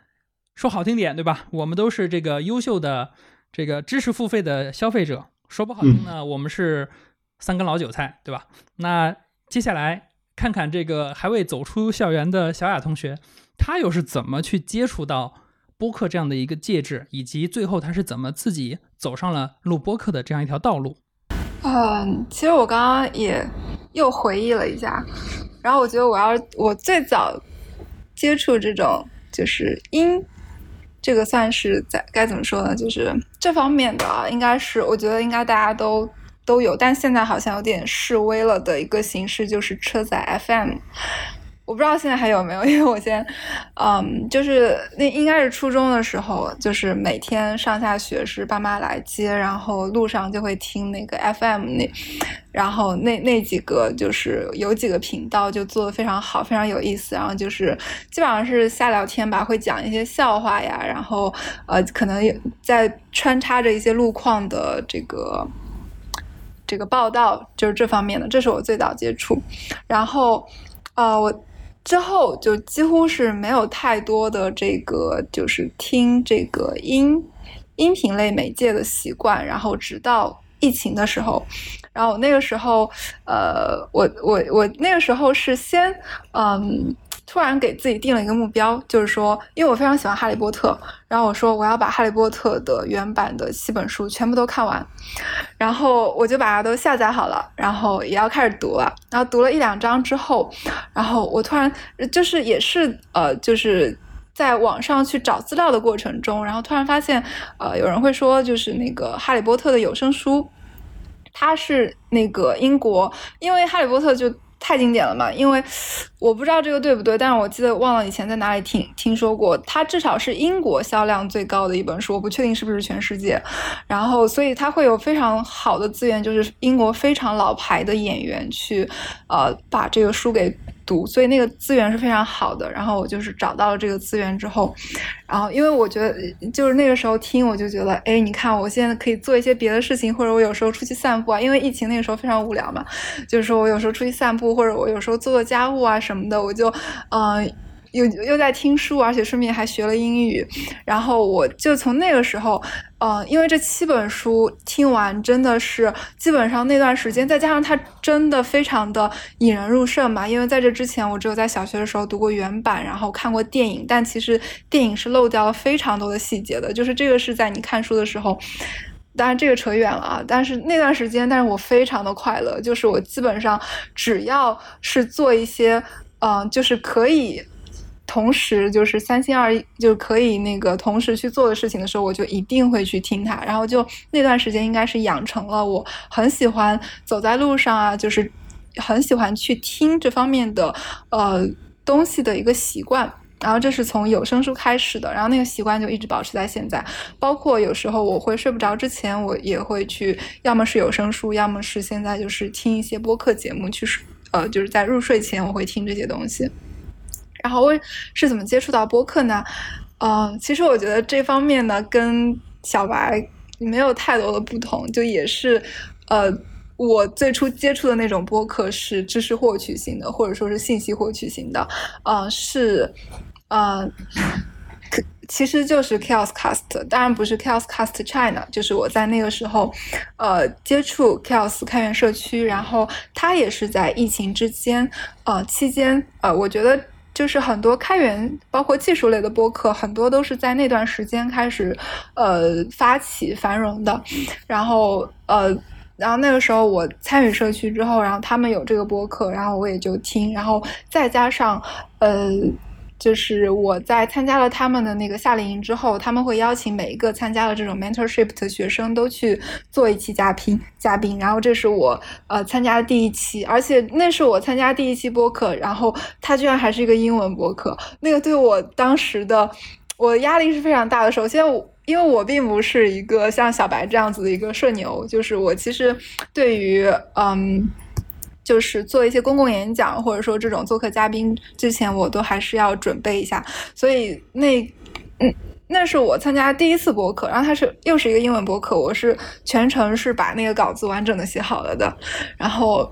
说好听点，对吧？我们都是这个优秀的这个知识付费的消费者，说不好听呢，我们是三根老韭菜，对吧？那接下来看看这个还未走出校园的小雅同学，他又是怎么去接触到播客这样的一个介质，以及最后他是怎么自己走上了录播客的这样一条道路？嗯，其实我刚刚也又回忆了一下，然后我觉得我要我最早接触这种就是音，这个算是在该怎么说呢？就是这方面的啊，应该是我觉得应该大家都都有，但现在好像有点式微了的一个形式，就是车载 FM。我不知道现在还有没有，*laughs* 因为我先，嗯，就是那应该是初中的时候，就是每天上下学是爸妈来接，然后路上就会听那个 FM 那，然后那那几个就是有几个频道就做的非常好，非常有意思，然后就是基本上是瞎聊天吧，会讲一些笑话呀，然后呃可能也在穿插着一些路况的这个。这个报道就是这方面的，这是我最早接触，然后，呃，我之后就几乎是没有太多的这个就是听这个音音频类媒介的习惯，然后直到疫情的时候，然后那个时候，呃，我我我那个时候是先，嗯。突然给自己定了一个目标，就是说，因为我非常喜欢《哈利波特》，然后我说我要把《哈利波特》的原版的七本书全部都看完，然后我就把它都下载好了，然后也要开始读了。然后读了一两章之后，然后我突然就是也是呃，就是在网上去找资料的过程中，然后突然发现，呃，有人会说，就是那个《哈利波特》的有声书，它是那个英国，因为《哈利波特》就。太经典了嘛，因为我不知道这个对不对，但是我记得忘了以前在哪里听听说过，它至少是英国销量最高的一本书，我不确定是不是全世界。然后，所以它会有非常好的资源，就是英国非常老牌的演员去，呃，把这个书给。读，所以那个资源是非常好的。然后我就是找到了这个资源之后，然后因为我觉得就是那个时候听，我就觉得，哎，你看我现在可以做一些别的事情，或者我有时候出去散步啊，因为疫情那个时候非常无聊嘛，就是说我有时候出去散步，或者我有时候做做家务啊什么的，我就，嗯。又又在听书，而且顺便还学了英语，然后我就从那个时候，嗯，因为这七本书听完真的是基本上那段时间，再加上它真的非常的引人入胜嘛。因为在这之前，我只有在小学的时候读过原版，然后看过电影，但其实电影是漏掉了非常多的细节的。就是这个是在你看书的时候，当然这个扯远了啊。但是那段时间，但是我非常的快乐，就是我基本上只要是做一些，嗯，就是可以。同时就是三心二意，就可以那个同时去做的事情的时候，我就一定会去听它。然后就那段时间应该是养成了我很喜欢走在路上啊，就是很喜欢去听这方面的呃东西的一个习惯。然后这是从有声书开始的，然后那个习惯就一直保持在现在。包括有时候我会睡不着之前，我也会去，要么是有声书，要么是现在就是听一些播客节目去，呃，就是在入睡前我会听这些东西。然后我是怎么接触到播客呢？嗯，其实我觉得这方面呢，跟小白没有太多的不同，就也是，呃，我最初接触的那种播客是知识获取型的，或者说是信息获取型的，嗯，是，呃，其实就是 Chaos Cast，当然不是 Chaos Cast China，就是我在那个时候，呃，接触 Chaos 开源社区，然后它也是在疫情之间，呃，期间，呃，我觉得。就是很多开源，包括技术类的播客，很多都是在那段时间开始，呃，发起繁荣的。然后，呃，然后那个时候我参与社区之后，然后他们有这个播客，然后我也就听，然后再加上，呃。就是我在参加了他们的那个夏令营之后，他们会邀请每一个参加了这种 mentorship 的学生都去做一期嘉宾，嘉宾。然后这是我呃参加的第一期，而且那是我参加第一期播客，然后他居然还是一个英文播客，那个对我当时的我压力是非常大的。首先，我因为我并不是一个像小白这样子的一个社牛，就是我其实对于嗯，就是做一些公共演讲或者说这种做客嘉宾之前，我都还是要准备一下。所以那嗯，那是我参加第一次播客，然后它是又是一个英文播客，我是全程是把那个稿子完整的写好了的，然后。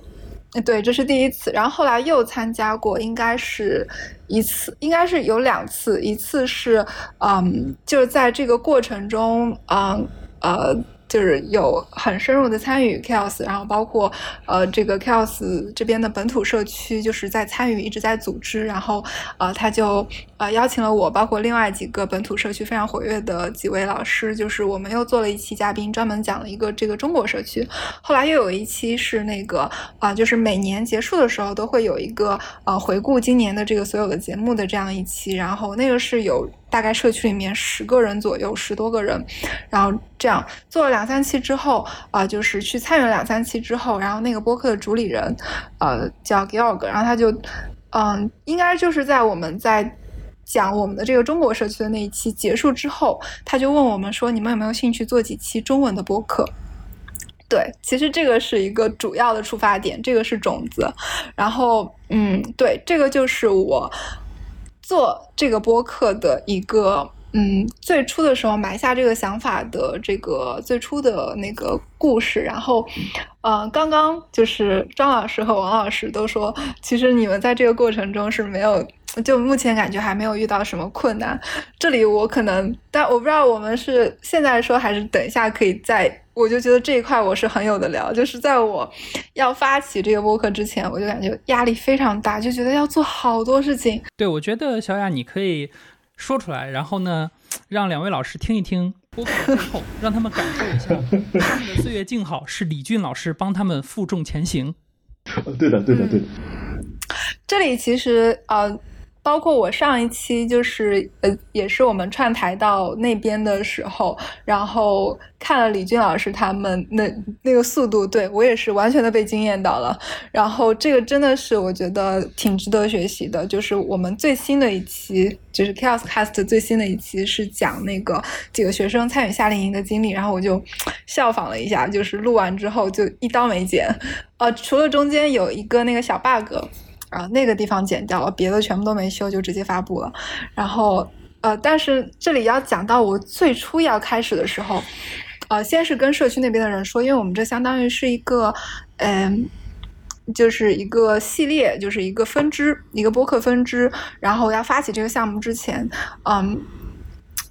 对，这是第一次，然后后来又参加过，应该是一次，应该是有两次，一次是，嗯，就是在这个过程中，嗯，呃。就是有很深入的参与 Chaos，然后包括呃这个 Chaos 这边的本土社区，就是在参与一直在组织，然后呃他就呃邀请了我，包括另外几个本土社区非常活跃的几位老师，就是我们又做了一期嘉宾，专门讲了一个这个中国社区。后来又有一期是那个啊，就是每年结束的时候都会有一个呃回顾今年的这个所有的节目的这样一期，然后那个是有。大概社区里面十个人左右，十多个人，然后这样做了两三期之后，啊，就是去参与了两三期之后，然后那个播客的主理人，呃，叫 Georg，然后他就，嗯，应该就是在我们在讲我们的这个中国社区的那一期结束之后，他就问我们说，你们有没有兴趣做几期中文的播客？对，其实这个是一个主要的出发点，这个是种子，然后，嗯，对，这个就是我。做这个播客的一个，嗯，最初的时候埋下这个想法的这个最初的那个故事，然后，呃，刚刚就是张老师和王老师都说，其实你们在这个过程中是没有。就目前感觉还没有遇到什么困难，这里我可能，但我不知道我们是现在说还是等一下可以再，我就觉得这一块我是很有的聊，就是在我要发起这个播客之前，我就感觉压力非常大，就觉得要做好多事情。对，我觉得小雅你可以说出来，然后呢，让两位老师听一听播客最后，让他们感受一下他们的岁月静好是李俊老师帮他们负重前行。*laughs* 对的，对的，对的。这里其实呃。包括我上一期就是呃，也是我们串台到那边的时候，然后看了李俊老师他们那那个速度，对我也是完全的被惊艳到了。然后这个真的是我觉得挺值得学习的。就是我们最新的一期，就是 Chaos Cast 最新的一期是讲那个几个学生参与夏令营的经历，然后我就效仿了一下，就是录完之后就一刀没剪，呃，除了中间有一个那个小 bug。啊，那个地方剪掉了，别的全部都没修，就直接发布了。然后，呃，但是这里要讲到我最初要开始的时候，呃，先是跟社区那边的人说，因为我们这相当于是一个，嗯，就是一个系列，就是一个分支，一个播客分支。然后要发起这个项目之前，嗯，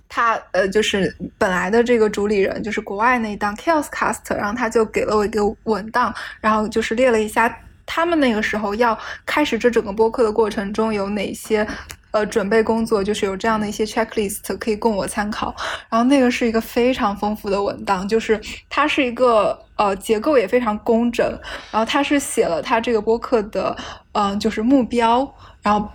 他呃，就是本来的这个主理人，就是国外那一档 Chaos Cast，然后他就给了我一个文档，然后就是列了一下。他们那个时候要开始这整个播客的过程中有哪些呃准备工作，就是有这样的一些 checklist 可以供我参考。然后那个是一个非常丰富的文档，就是它是一个呃结构也非常工整。然后它是写了它这个播客的嗯就是目标，然后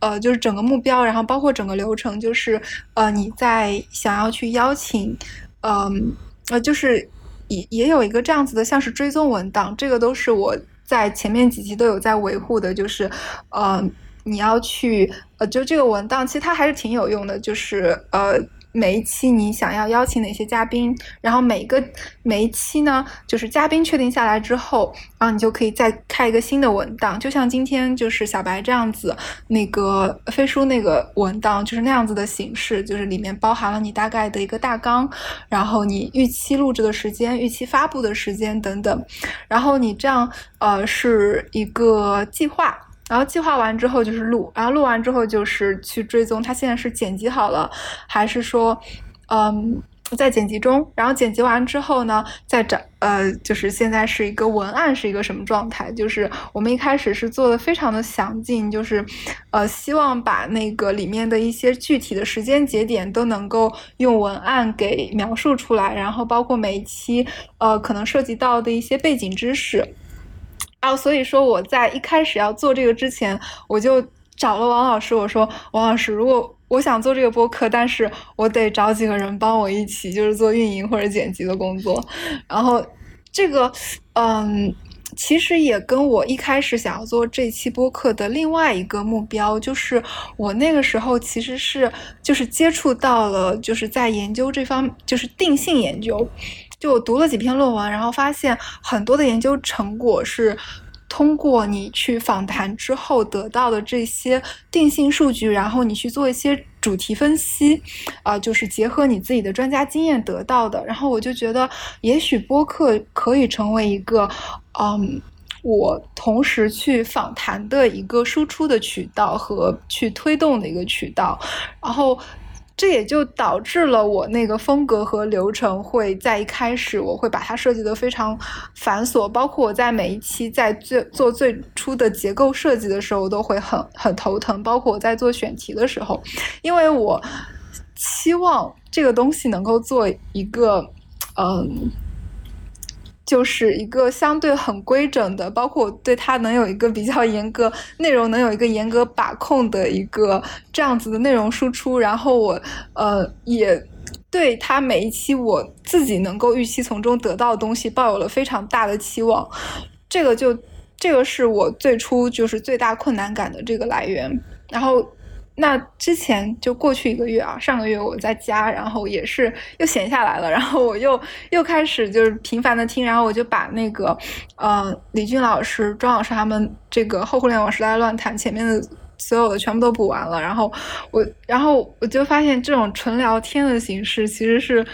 呃就是整个目标，然后包括整个流程，就是呃你在想要去邀请嗯呃就是也也有一个这样子的像是追踪文档，这个都是我。在前面几期都有在维护的，就是，呃，你要去，呃，就这个文档，其实它还是挺有用的，就是，呃，每一期你想要邀请哪些嘉宾，然后每个每一期呢，就是嘉宾确定下来之后，然后你就可以再开一个新的文档，就像今天就是小白这样子，那个飞书那个文档就是那样子的形式，就是里面包含了你大概的一个大纲，然后你预期录制的时间、预期发布的时间等等，然后你这样。呃，是一个计划，然后计划完之后就是录，然后录完之后就是去追踪，它现在是剪辑好了，还是说，嗯，在剪辑中，然后剪辑完之后呢，再找，呃，就是现在是一个文案是一个什么状态？就是我们一开始是做的非常的详尽，就是，呃，希望把那个里面的一些具体的时间节点都能够用文案给描述出来，然后包括每一期，呃，可能涉及到的一些背景知识。啊，所以说我在一开始要做这个之前，我就找了王老师，我说王老师，如果我想做这个播客，但是我得找几个人帮我一起，就是做运营或者剪辑的工作。然后这个，嗯，其实也跟我一开始想要做这期播客的另外一个目标，就是我那个时候其实是就是接触到了，就是在研究这方就是定性研究，就我读了几篇论文，然后发现很多的研究成果是通过你去访谈之后得到的这些定性数据，然后你去做一些主题分析，啊、就是结合你自己的专家经验得到的。然后我就觉得，也许播客可以成为一个，嗯。我同时去访谈的一个输出的渠道和去推动的一个渠道，然后这也就导致了我那个风格和流程会在一开始我会把它设计得非常繁琐，包括我在每一期在最做最初的结构设计的时候都会很很头疼，包括我在做选题的时候，因为我期望这个东西能够做一个嗯。就是一个相对很规整的，包括我对它能有一个比较严格内容，能有一个严格把控的一个这样子的内容输出。然后我呃也对它每一期我自己能够预期从中得到的东西抱有了非常大的期望。这个就这个是我最初就是最大困难感的这个来源。然后。那之前就过去一个月啊，上个月我在家，然后也是又闲下来了，然后我又又开始就是频繁的听，然后我就把那个呃李俊老师、庄老师他们这个后互联网时代乱谈前面的所有的全部都补完了，然后我然后我就发现这种纯聊天的形式其实是。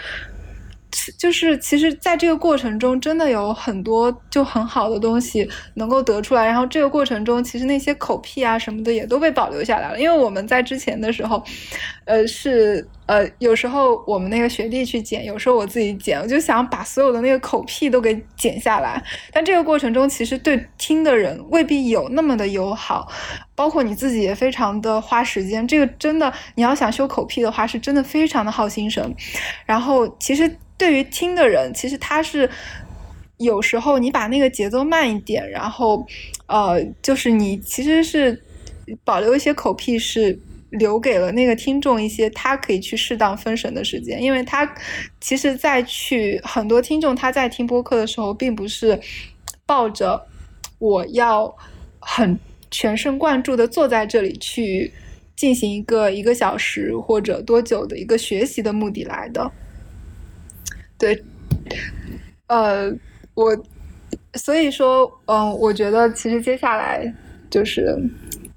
就是其实，在这个过程中，真的有很多就很好的东西能够得出来。然后这个过程中，其实那些口癖啊什么的也都被保留下来了。因为我们在之前的时候，呃，是呃，有时候我们那个学弟去剪，有时候我自己剪，我就想把所有的那个口癖都给剪下来。但这个过程中，其实对听的人未必有那么的友好，包括你自己也非常的花时间。这个真的，你要想修口癖的话，是真的非常的耗心神。然后其实。对于听的人，其实他是有时候你把那个节奏慢一点，然后呃，就是你其实是保留一些口癖，是留给了那个听众一些他可以去适当分神的时间，因为他其实，在去很多听众他在听播客的时候，并不是抱着我要很全神贯注的坐在这里去进行一个一个小时或者多久的一个学习的目的来的。对，呃，我所以说，嗯，我觉得其实接下来就是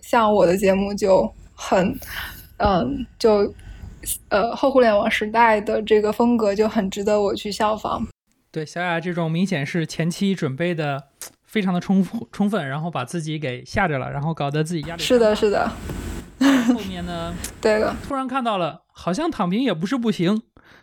像我的节目就很，嗯，就呃后互联网时代的这个风格就很值得我去效仿。对，小雅这种明显是前期准备的非常的充充分，然后把自己给吓着了，然后搞得自己压力是的，是的。后面呢？对了，突然看到了，好像躺平也不是不行。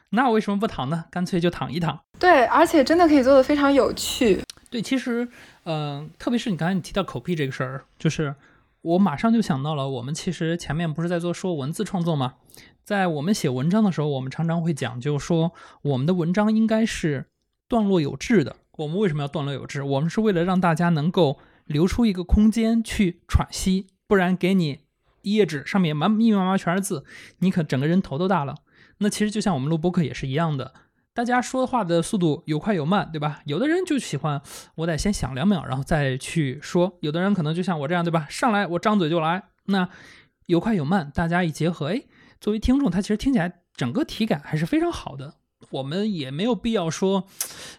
那为什么不躺呢？干脆就躺一躺。对，而且真的可以做的非常有趣。对，其实，嗯，特别是你刚才你提到口癖这个事儿，就是我马上就想到了，我们其实前面不是在做说文字创作吗？在我们写文章的时候，我们常常会讲究说，我们的文章应该是段落有致的。我们为什么要段落有致？我们是为了让大家能够留出一个空间去喘息，不然给你一页纸上面满密密麻麻全是字，你可整个人头都大了。那其实就像我们录播客也是一样的，大家说话的速度有快有慢，对吧？有的人就喜欢我得先想两秒，然后再去说；有的人可能就像我这样，对吧？上来我张嘴就来。那有快有慢，大家一结合，哎，作为听众，他其实听起来整个体感还是非常好的。我们也没有必要说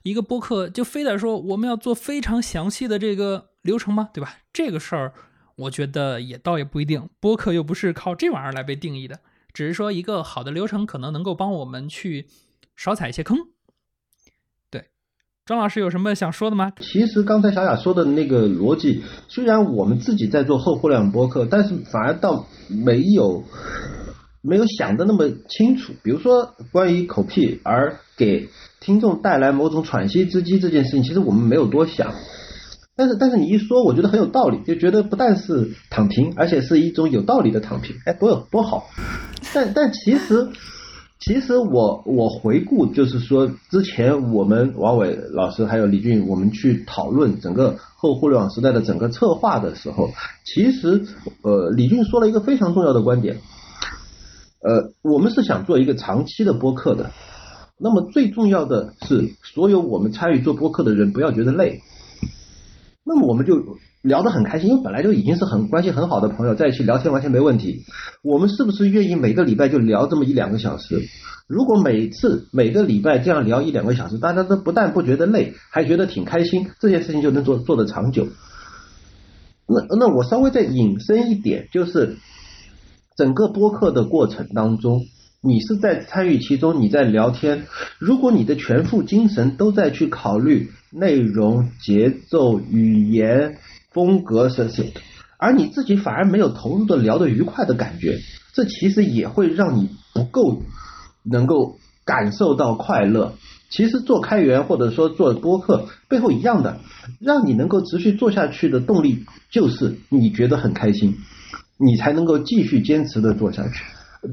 一个播客就非得说我们要做非常详细的这个流程吗？对吧？这个事儿我觉得也倒也不一定，播客又不是靠这玩意儿来被定义的。只是说一个好的流程可能能够帮我们去少踩一些坑。对，庄老师有什么想说的吗？其实刚才小雅说的那个逻辑，虽然我们自己在做后互联网播客，但是反而倒没有没有想的那么清楚。比如说关于口癖而给听众带来某种喘息之机这件事情，其实我们没有多想。但是但是你一说，我觉得很有道理，就觉得不但是躺平，而且是一种有道理的躺平，哎，多有多好。但但其实其实我我回顾，就是说之前我们王伟老师还有李俊，我们去讨论整个后互联网时代的整个策划的时候，其实呃李俊说了一个非常重要的观点，呃我们是想做一个长期的播客的，那么最重要的是所有我们参与做播客的人不要觉得累。那么我们就聊得很开心，因为本来就已经是很关系很好的朋友，在一起聊天完全没问题。我们是不是愿意每个礼拜就聊这么一两个小时？如果每次每个礼拜这样聊一两个小时，大家都不但不觉得累，还觉得挺开心，这件事情就能做做得长久。那那我稍微再引申一点，就是整个播客的过程当中，你是在参与其中，你在聊天。如果你的全副精神都在去考虑内容、节奏、语言、风格这些，而你自己反而没有投入的聊得愉快的感觉，这其实也会让你不够能够感受到快乐。其实做开源或者说做播客背后一样的，让你能够持续做下去的动力就是你觉得很开心，你才能够继续坚持的做下去。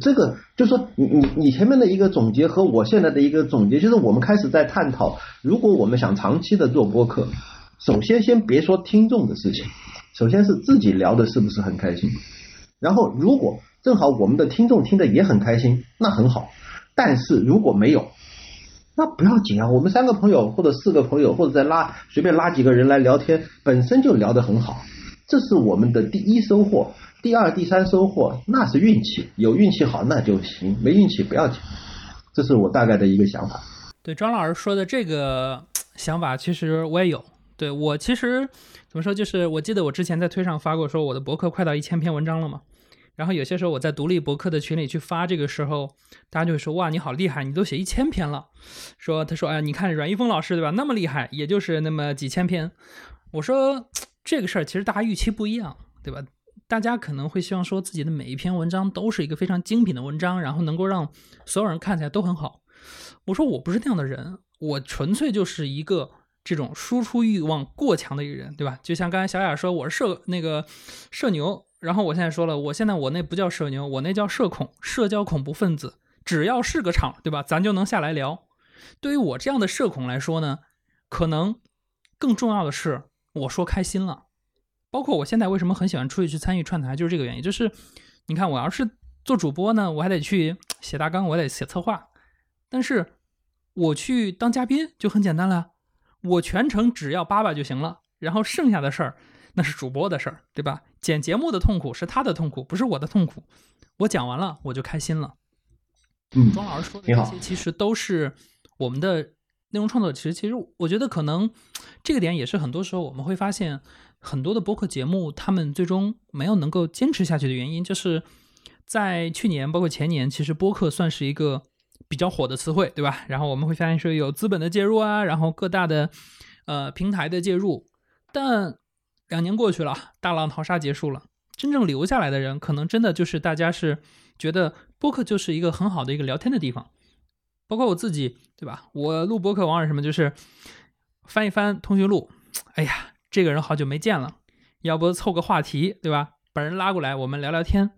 这个就是说，你你你前面的一个总结和我现在的一个总结，就是我们开始在探讨，如果我们想长期的做播客，首先先别说听众的事情，首先是自己聊的是不是很开心，然后如果正好我们的听众听的也很开心，那很好。但是如果没有，那不要紧啊，我们三个朋友或者四个朋友或者再拉随便拉几个人来聊天，本身就聊得很好，这是我们的第一收获。第二、第三收获那是运气，有运气好那就行，没运气不要紧。这是我大概的一个想法。对庄老师说的这个想法，其实我也有。对我其实怎么说，就是我记得我之前在推上发过，说我的博客快到一千篇文章了嘛。然后有些时候我在独立博客的群里去发，这个时候大家就会说：“哇，你好厉害，你都写一千篇了。”说他说：“哎，你看阮一峰老师对吧？那么厉害，也就是那么几千篇。”我说这个事儿其实大家预期不一样，对吧？大家可能会希望说自己的每一篇文章都是一个非常精品的文章，然后能够让所有人看起来都很好。我说我不是那样的人，我纯粹就是一个这种输出欲望过强的一个人，对吧？就像刚才小雅说，我是社那个社牛。然后我现在说了，我现在我那不叫社牛，我那叫社恐，社交恐怖分子。只要是个场，对吧？咱就能下来聊。对于我这样的社恐来说呢，可能更重要的是我说开心了。包括我现在为什么很喜欢出去去参与串台，就是这个原因。就是你看，我要是做主播呢，我还得去写大纲，我得写策划。但是我去当嘉宾就很简单了，我全程只要叭叭就行了，然后剩下的事儿。那是主播的事儿，对吧？剪节目的痛苦是他的痛苦，不是我的痛苦。我讲完了，我就开心了。嗯，庄老师说的这些其实都是我们的内容创作。其实，其实我觉得可能这个点也是很多时候我们会发现很多的播客节目他们最终没有能够坚持下去的原因，就是在去年包括前年，其实播客算是一个比较火的词汇，对吧？然后我们会发现说有资本的介入啊，然后各大的呃平台的介入，但两年过去了，大浪淘沙结束了，真正留下来的人，可能真的就是大家是觉得播客就是一个很好的一个聊天的地方，包括我自己，对吧？我录播客往往什么就是翻一翻通讯录，哎呀，这个人好久没见了，要不凑个话题，对吧？把人拉过来，我们聊聊天，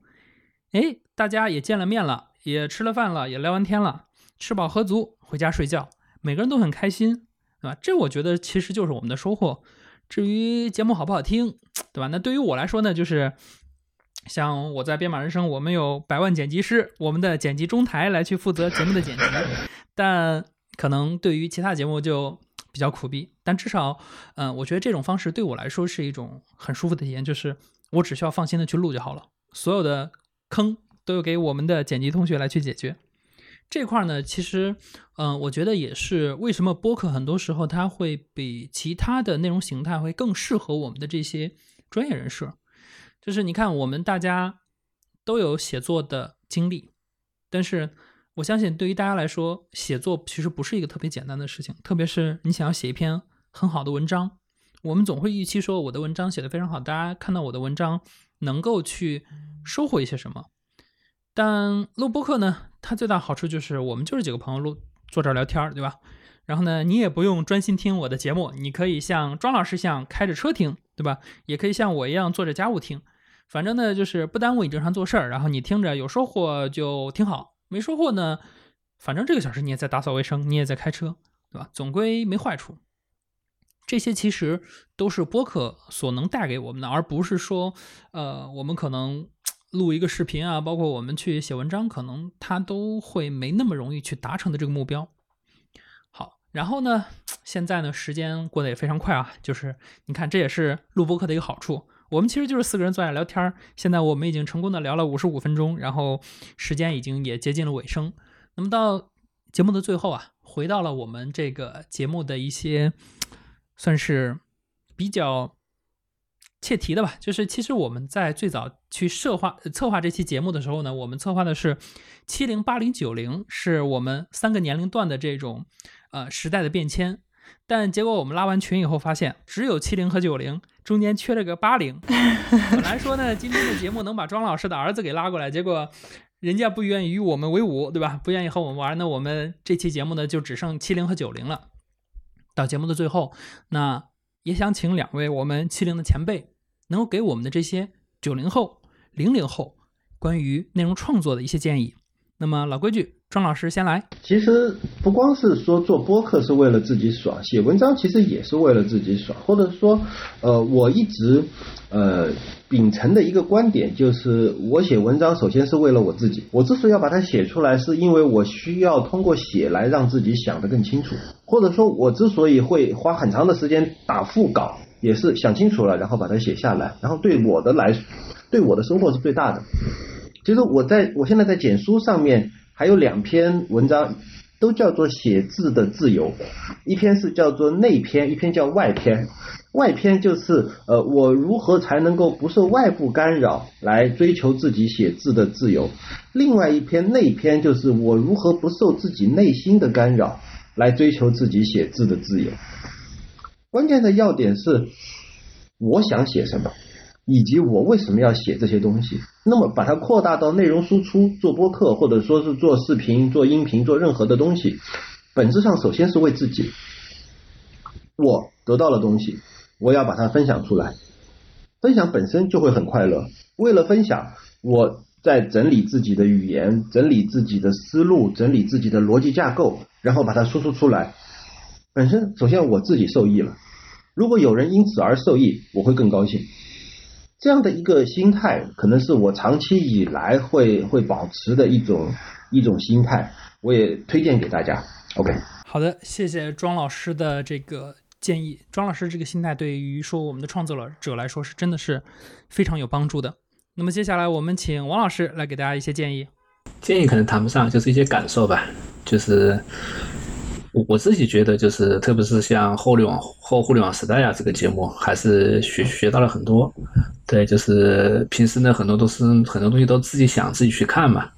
哎，大家也见了面了，也吃了饭了，也聊完天了，吃饱喝足，回家睡觉，每个人都很开心，对吧？这我觉得其实就是我们的收获。至于节目好不好听，对吧？那对于我来说呢，就是像我在编码人生，我们有百万剪辑师，我们的剪辑中台来去负责节目的剪辑。但可能对于其他节目就比较苦逼。但至少，嗯，我觉得这种方式对我来说是一种很舒服的体验，就是我只需要放心的去录就好了，所有的坑都有给我们的剪辑同学来去解决。这块呢，其实，嗯，我觉得也是为什么播客很多时候它会比其他的内容形态会更适合我们的这些专业人士。就是你看，我们大家都有写作的经历，但是我相信对于大家来说，写作其实不是一个特别简单的事情。特别是你想要写一篇很好的文章，我们总会预期说我的文章写得非常好，大家看到我的文章能够去收获一些什么。但录播课呢，它最大好处就是我们就是几个朋友录坐这儿聊天对吧？然后呢，你也不用专心听我的节目，你可以像庄老师一样开着车听，对吧？也可以像我一样做着家务听，反正呢就是不耽误你正常做事儿。然后你听着有收获就挺好，没收获呢，反正这个小时你也在打扫卫生，你也在开车，对吧？总归没坏处。这些其实都是播客所能带给我们的，而不是说，呃，我们可能。*tsk* 录一个视频啊，包括我们去写文章，可能它都会没那么容易去达成的这个目标。好，然后呢，*tsk* 现在呢，时间过得也非常快啊，就是你看，这也是录播课的一个好处。我们其实就是四个人坐下聊天儿，现在我们已经成功的聊了五十五分钟，然后时间已经也接近了尾声。那么到节目的最后啊，回到了我们这个节目的一些算是比较切题的吧，就是其实我们在最早去策划策划这期节目的时候呢，我们策划的是七零、八零、九零，是我们三个年龄段的这种呃时代的变迁。但结果我们拉完群以后发现，只有七零和九零，中间缺了个八零。*laughs* 本来说呢，今天的节目能把庄老师的儿子给拉过来，结果人家不愿意与我们为伍，对吧？不愿意和我们玩，那我们这期节目呢就只剩七零和九零了。到节目的最后，那也想请两位我们七零的前辈，能够给我们的这些九零后、零零后关于内容创作的一些建议。那么老规矩，庄老师先来。其实不光是说做播客是为了自己爽，写文章其实也是为了自己爽，或者说，呃，我一直呃秉承的一个观点就是，我写文章首先是为了我自己。我之所以要把它写出来，是因为我需要通过写来让自己想得更清楚，或者说，我之所以会花很长的时间打副稿，也是想清楚了，然后把它写下来，然后对我的来，对我的收获是最大的。其实我在我现在在简书上面还有两篇文章，都叫做写字的自由，一篇是叫做内篇，一篇叫外篇。外篇就是呃我如何才能够不受外部干扰来追求自己写字的自由，另外一篇内篇就是我如何不受自己内心的干扰来追求自己写字的自由。关键的要点是我想写什么。以及我为什么要写这些东西？那么把它扩大到内容输出，做播客，或者说是做视频、做音频、做任何的东西，本质上首先是为自己。我得到了东西，我要把它分享出来。分享本身就会很快乐。为了分享，我在整理自己的语言，整理自己的思路，整理自己的逻辑架构，然后把它输出出来。本身首先我自己受益了。如果有人因此而受益，我会更高兴。这样的一个心态，可能是我长期以来会会保持的一种一种心态，我也推荐给大家。OK，好的，谢谢庄老师的这个建议。庄老师这个心态对于说我们的创作者来说是真的是非常有帮助的。那么接下来我们请王老师来给大家一些建议。建议可能谈不上，就是一些感受吧，就是。我自己觉得，就是特别是像互联网后互联网时代啊，这个节目还是学学到了很多。对，就是平时呢，很多都是很多东西都自己想自己去看嘛。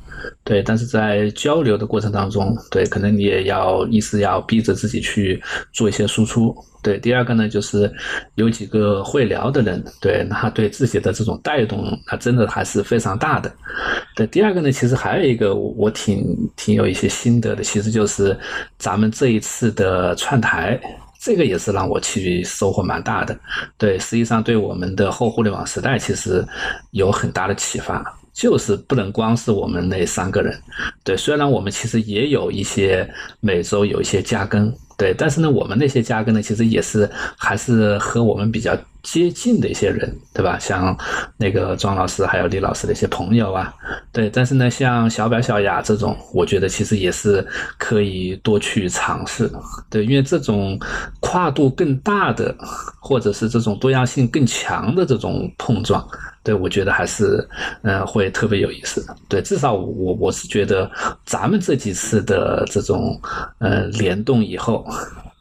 对，但是在交流的过程当中，对，可能你也要意思要逼着自己去做一些输出。对，第二个呢，就是有几个会聊的人，对，那对自己的这种带动，那真的还是非常大的。对，第二个呢，其实还有一个我挺挺有一些心得的，其实就是咱们这一次的串台，这个也是让我去收获蛮大的。对，实际上对我们的后互联网时代其实有很大的启发。就是不能光是我们那三个人，对，虽然我们其实也有一些每周有一些加更，对，但是呢，我们那些加更呢，其实也是还是和我们比较接近的一些人，对吧？像那个庄老师还有李老师的一些朋友啊，对，但是呢，像小白、小雅这种，我觉得其实也是可以多去尝试，对，因为这种跨度更大的，或者是这种多样性更强的这种碰撞。对，我觉得还是，嗯，会特别有意思。对，至少我我是觉得，咱们这几次的这种，呃，联动以后。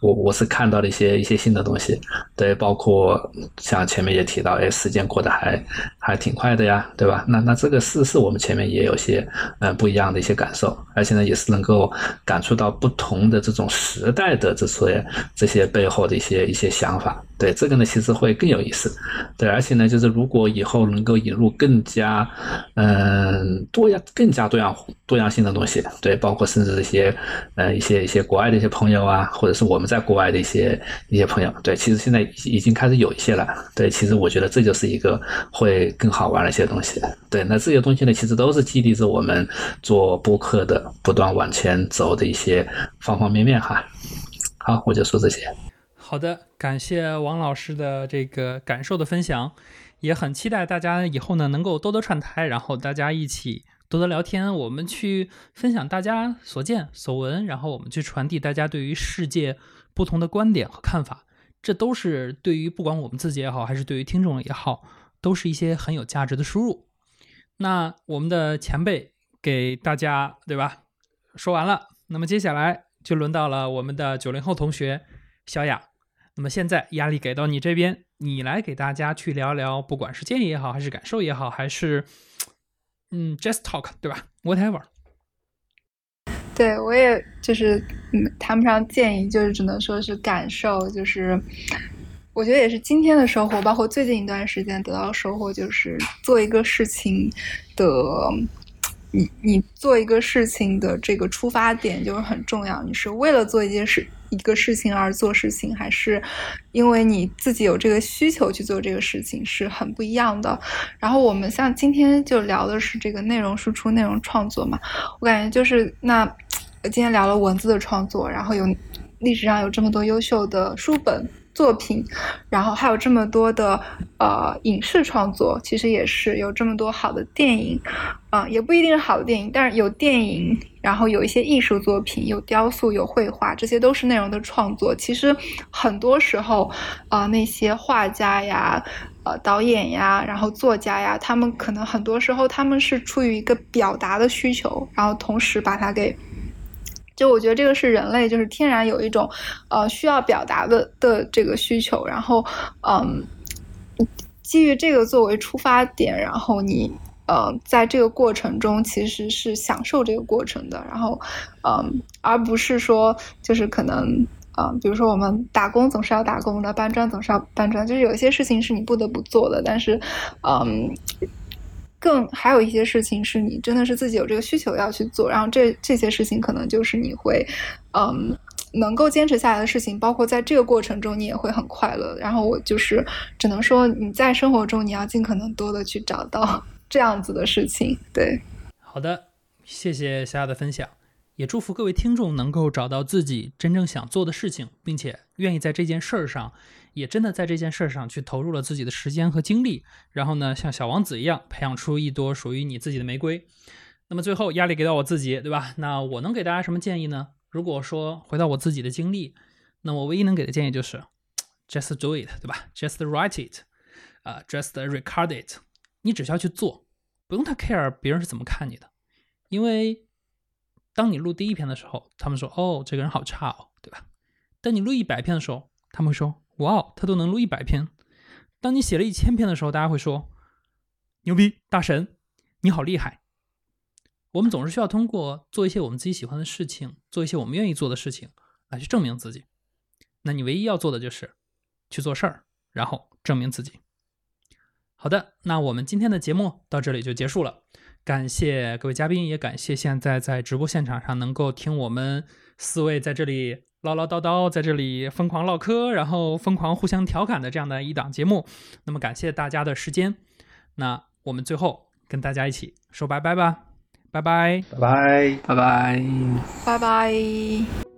我我是看到了一些一些新的东西，对，包括像前面也提到，哎，时间过得还还挺快的呀，对吧？那那这个是是我们前面也有些嗯不一样的一些感受，而且呢也是能够感触到不同的这种时代的这些这些背后的一些一些想法，对，这个呢其实会更有意思，对，而且呢就是如果以后能够引入更加嗯多样更加多样多样性的东西，对，包括甚至这些呃一些一些国外的一些朋友啊，或者是我们。在国外的一些一些朋友，对，其实现在已经开始有一些了，对，其实我觉得这就是一个会更好玩的一些东西，对，那这些东西呢，其实都是激励着我们做播客的不断往前走的一些方方面面哈。好，我就说这些。好的，感谢王老师的这个感受的分享，也很期待大家以后呢能够多多串台，然后大家一起多多聊天，我们去分享大家所见所闻，然后我们去传递大家对于世界不同的观点和看法，这都是对于不管我们自己也好，还是对于听众也好，都是一些很有价值的输入。那我们的前辈给大家对吧说完了，那么接下来就轮到了我们的九零后同学小雅。那么现在压力给到你这边，你来给大家去聊聊，不管是建议也好，还是感受也好，还是嗯，just talk，对吧？Whatever。对我也就是嗯，谈不上建议，就是只能说是感受，就是我觉得也是今天的收获，包括最近一段时间得到的收获，就是做一个事情的，你你做一个事情的这个出发点就是很重要，你是为了做一件事。一个事情而做事情，还是因为你自己有这个需求去做这个事情，是很不一样的。然后我们像今天就聊的是这个内容输出、内容创作嘛，我感觉就是那我今天聊了文字的创作，然后有历史上有这么多优秀的书本。作品，然后还有这么多的呃影视创作，其实也是有这么多好的电影，啊，也不一定是好的电影，但是有电影，然后有一些艺术作品，有雕塑，有绘画，这些都是内容的创作。其实很多时候，啊，那些画家呀，呃，导演呀，然后作家呀，他们可能很多时候他们是出于一个表达的需求，然后同时把它给。就我觉得这个是人类就是天然有一种，呃，需要表达的的这个需求，然后，嗯，基于这个作为出发点，然后你，呃，在这个过程中其实是享受这个过程的，然后，嗯，而不是说就是可能，啊，比如说我们打工总是要打工的，搬砖总是要搬砖，就是有些事情是你不得不做的，但是，嗯。更还有一些事情是你真的是自己有这个需求要去做，然后这这些事情可能就是你会，嗯，能够坚持下来的事情，包括在这个过程中你也会很快乐。然后我就是只能说你在生活中你要尽可能多的去找到 *laughs* 这样子的事情。对，好的，谢谢夏夏的分享，也祝福各位听众能够找到自己真正想做的事情，并且愿意在这件事儿上。也真的在这件事儿上去投入了自己的时间和精力，然后呢，像小王子一样培养出一朵属于你自己的玫瑰。那么最后压力给到我自己，对吧？那我能给大家什么建议呢？如果说回到我自己的经历，那我唯一能给的建议就是，just do it，对吧？just write it，啊，just record it。你只需要去做，不用太 care 别人是怎么看你的，因为当你录第一篇的时候，他们说哦，这个人好差哦，对吧？当你录一百篇的时候，他们会说。哇哦，他都能录一百篇。当你写了一千篇的时候，大家会说：“牛逼，大神，你好厉害。”我们总是需要通过做一些我们自己喜欢的事情，做一些我们愿意做的事情，来去证明自己。那你唯一要做的就是去做事儿，然后证明自己。好的，那我们今天的节目到这里就结束了。感谢各位嘉宾，也感谢现在在直播现场上能够听我们四位在这里。唠唠叨叨，在这里疯狂唠嗑，然后疯狂互相调侃的这样的一档节目。那么感谢大家的时间，那我们最后跟大家一起说拜拜吧，拜拜，拜拜，拜拜，拜拜。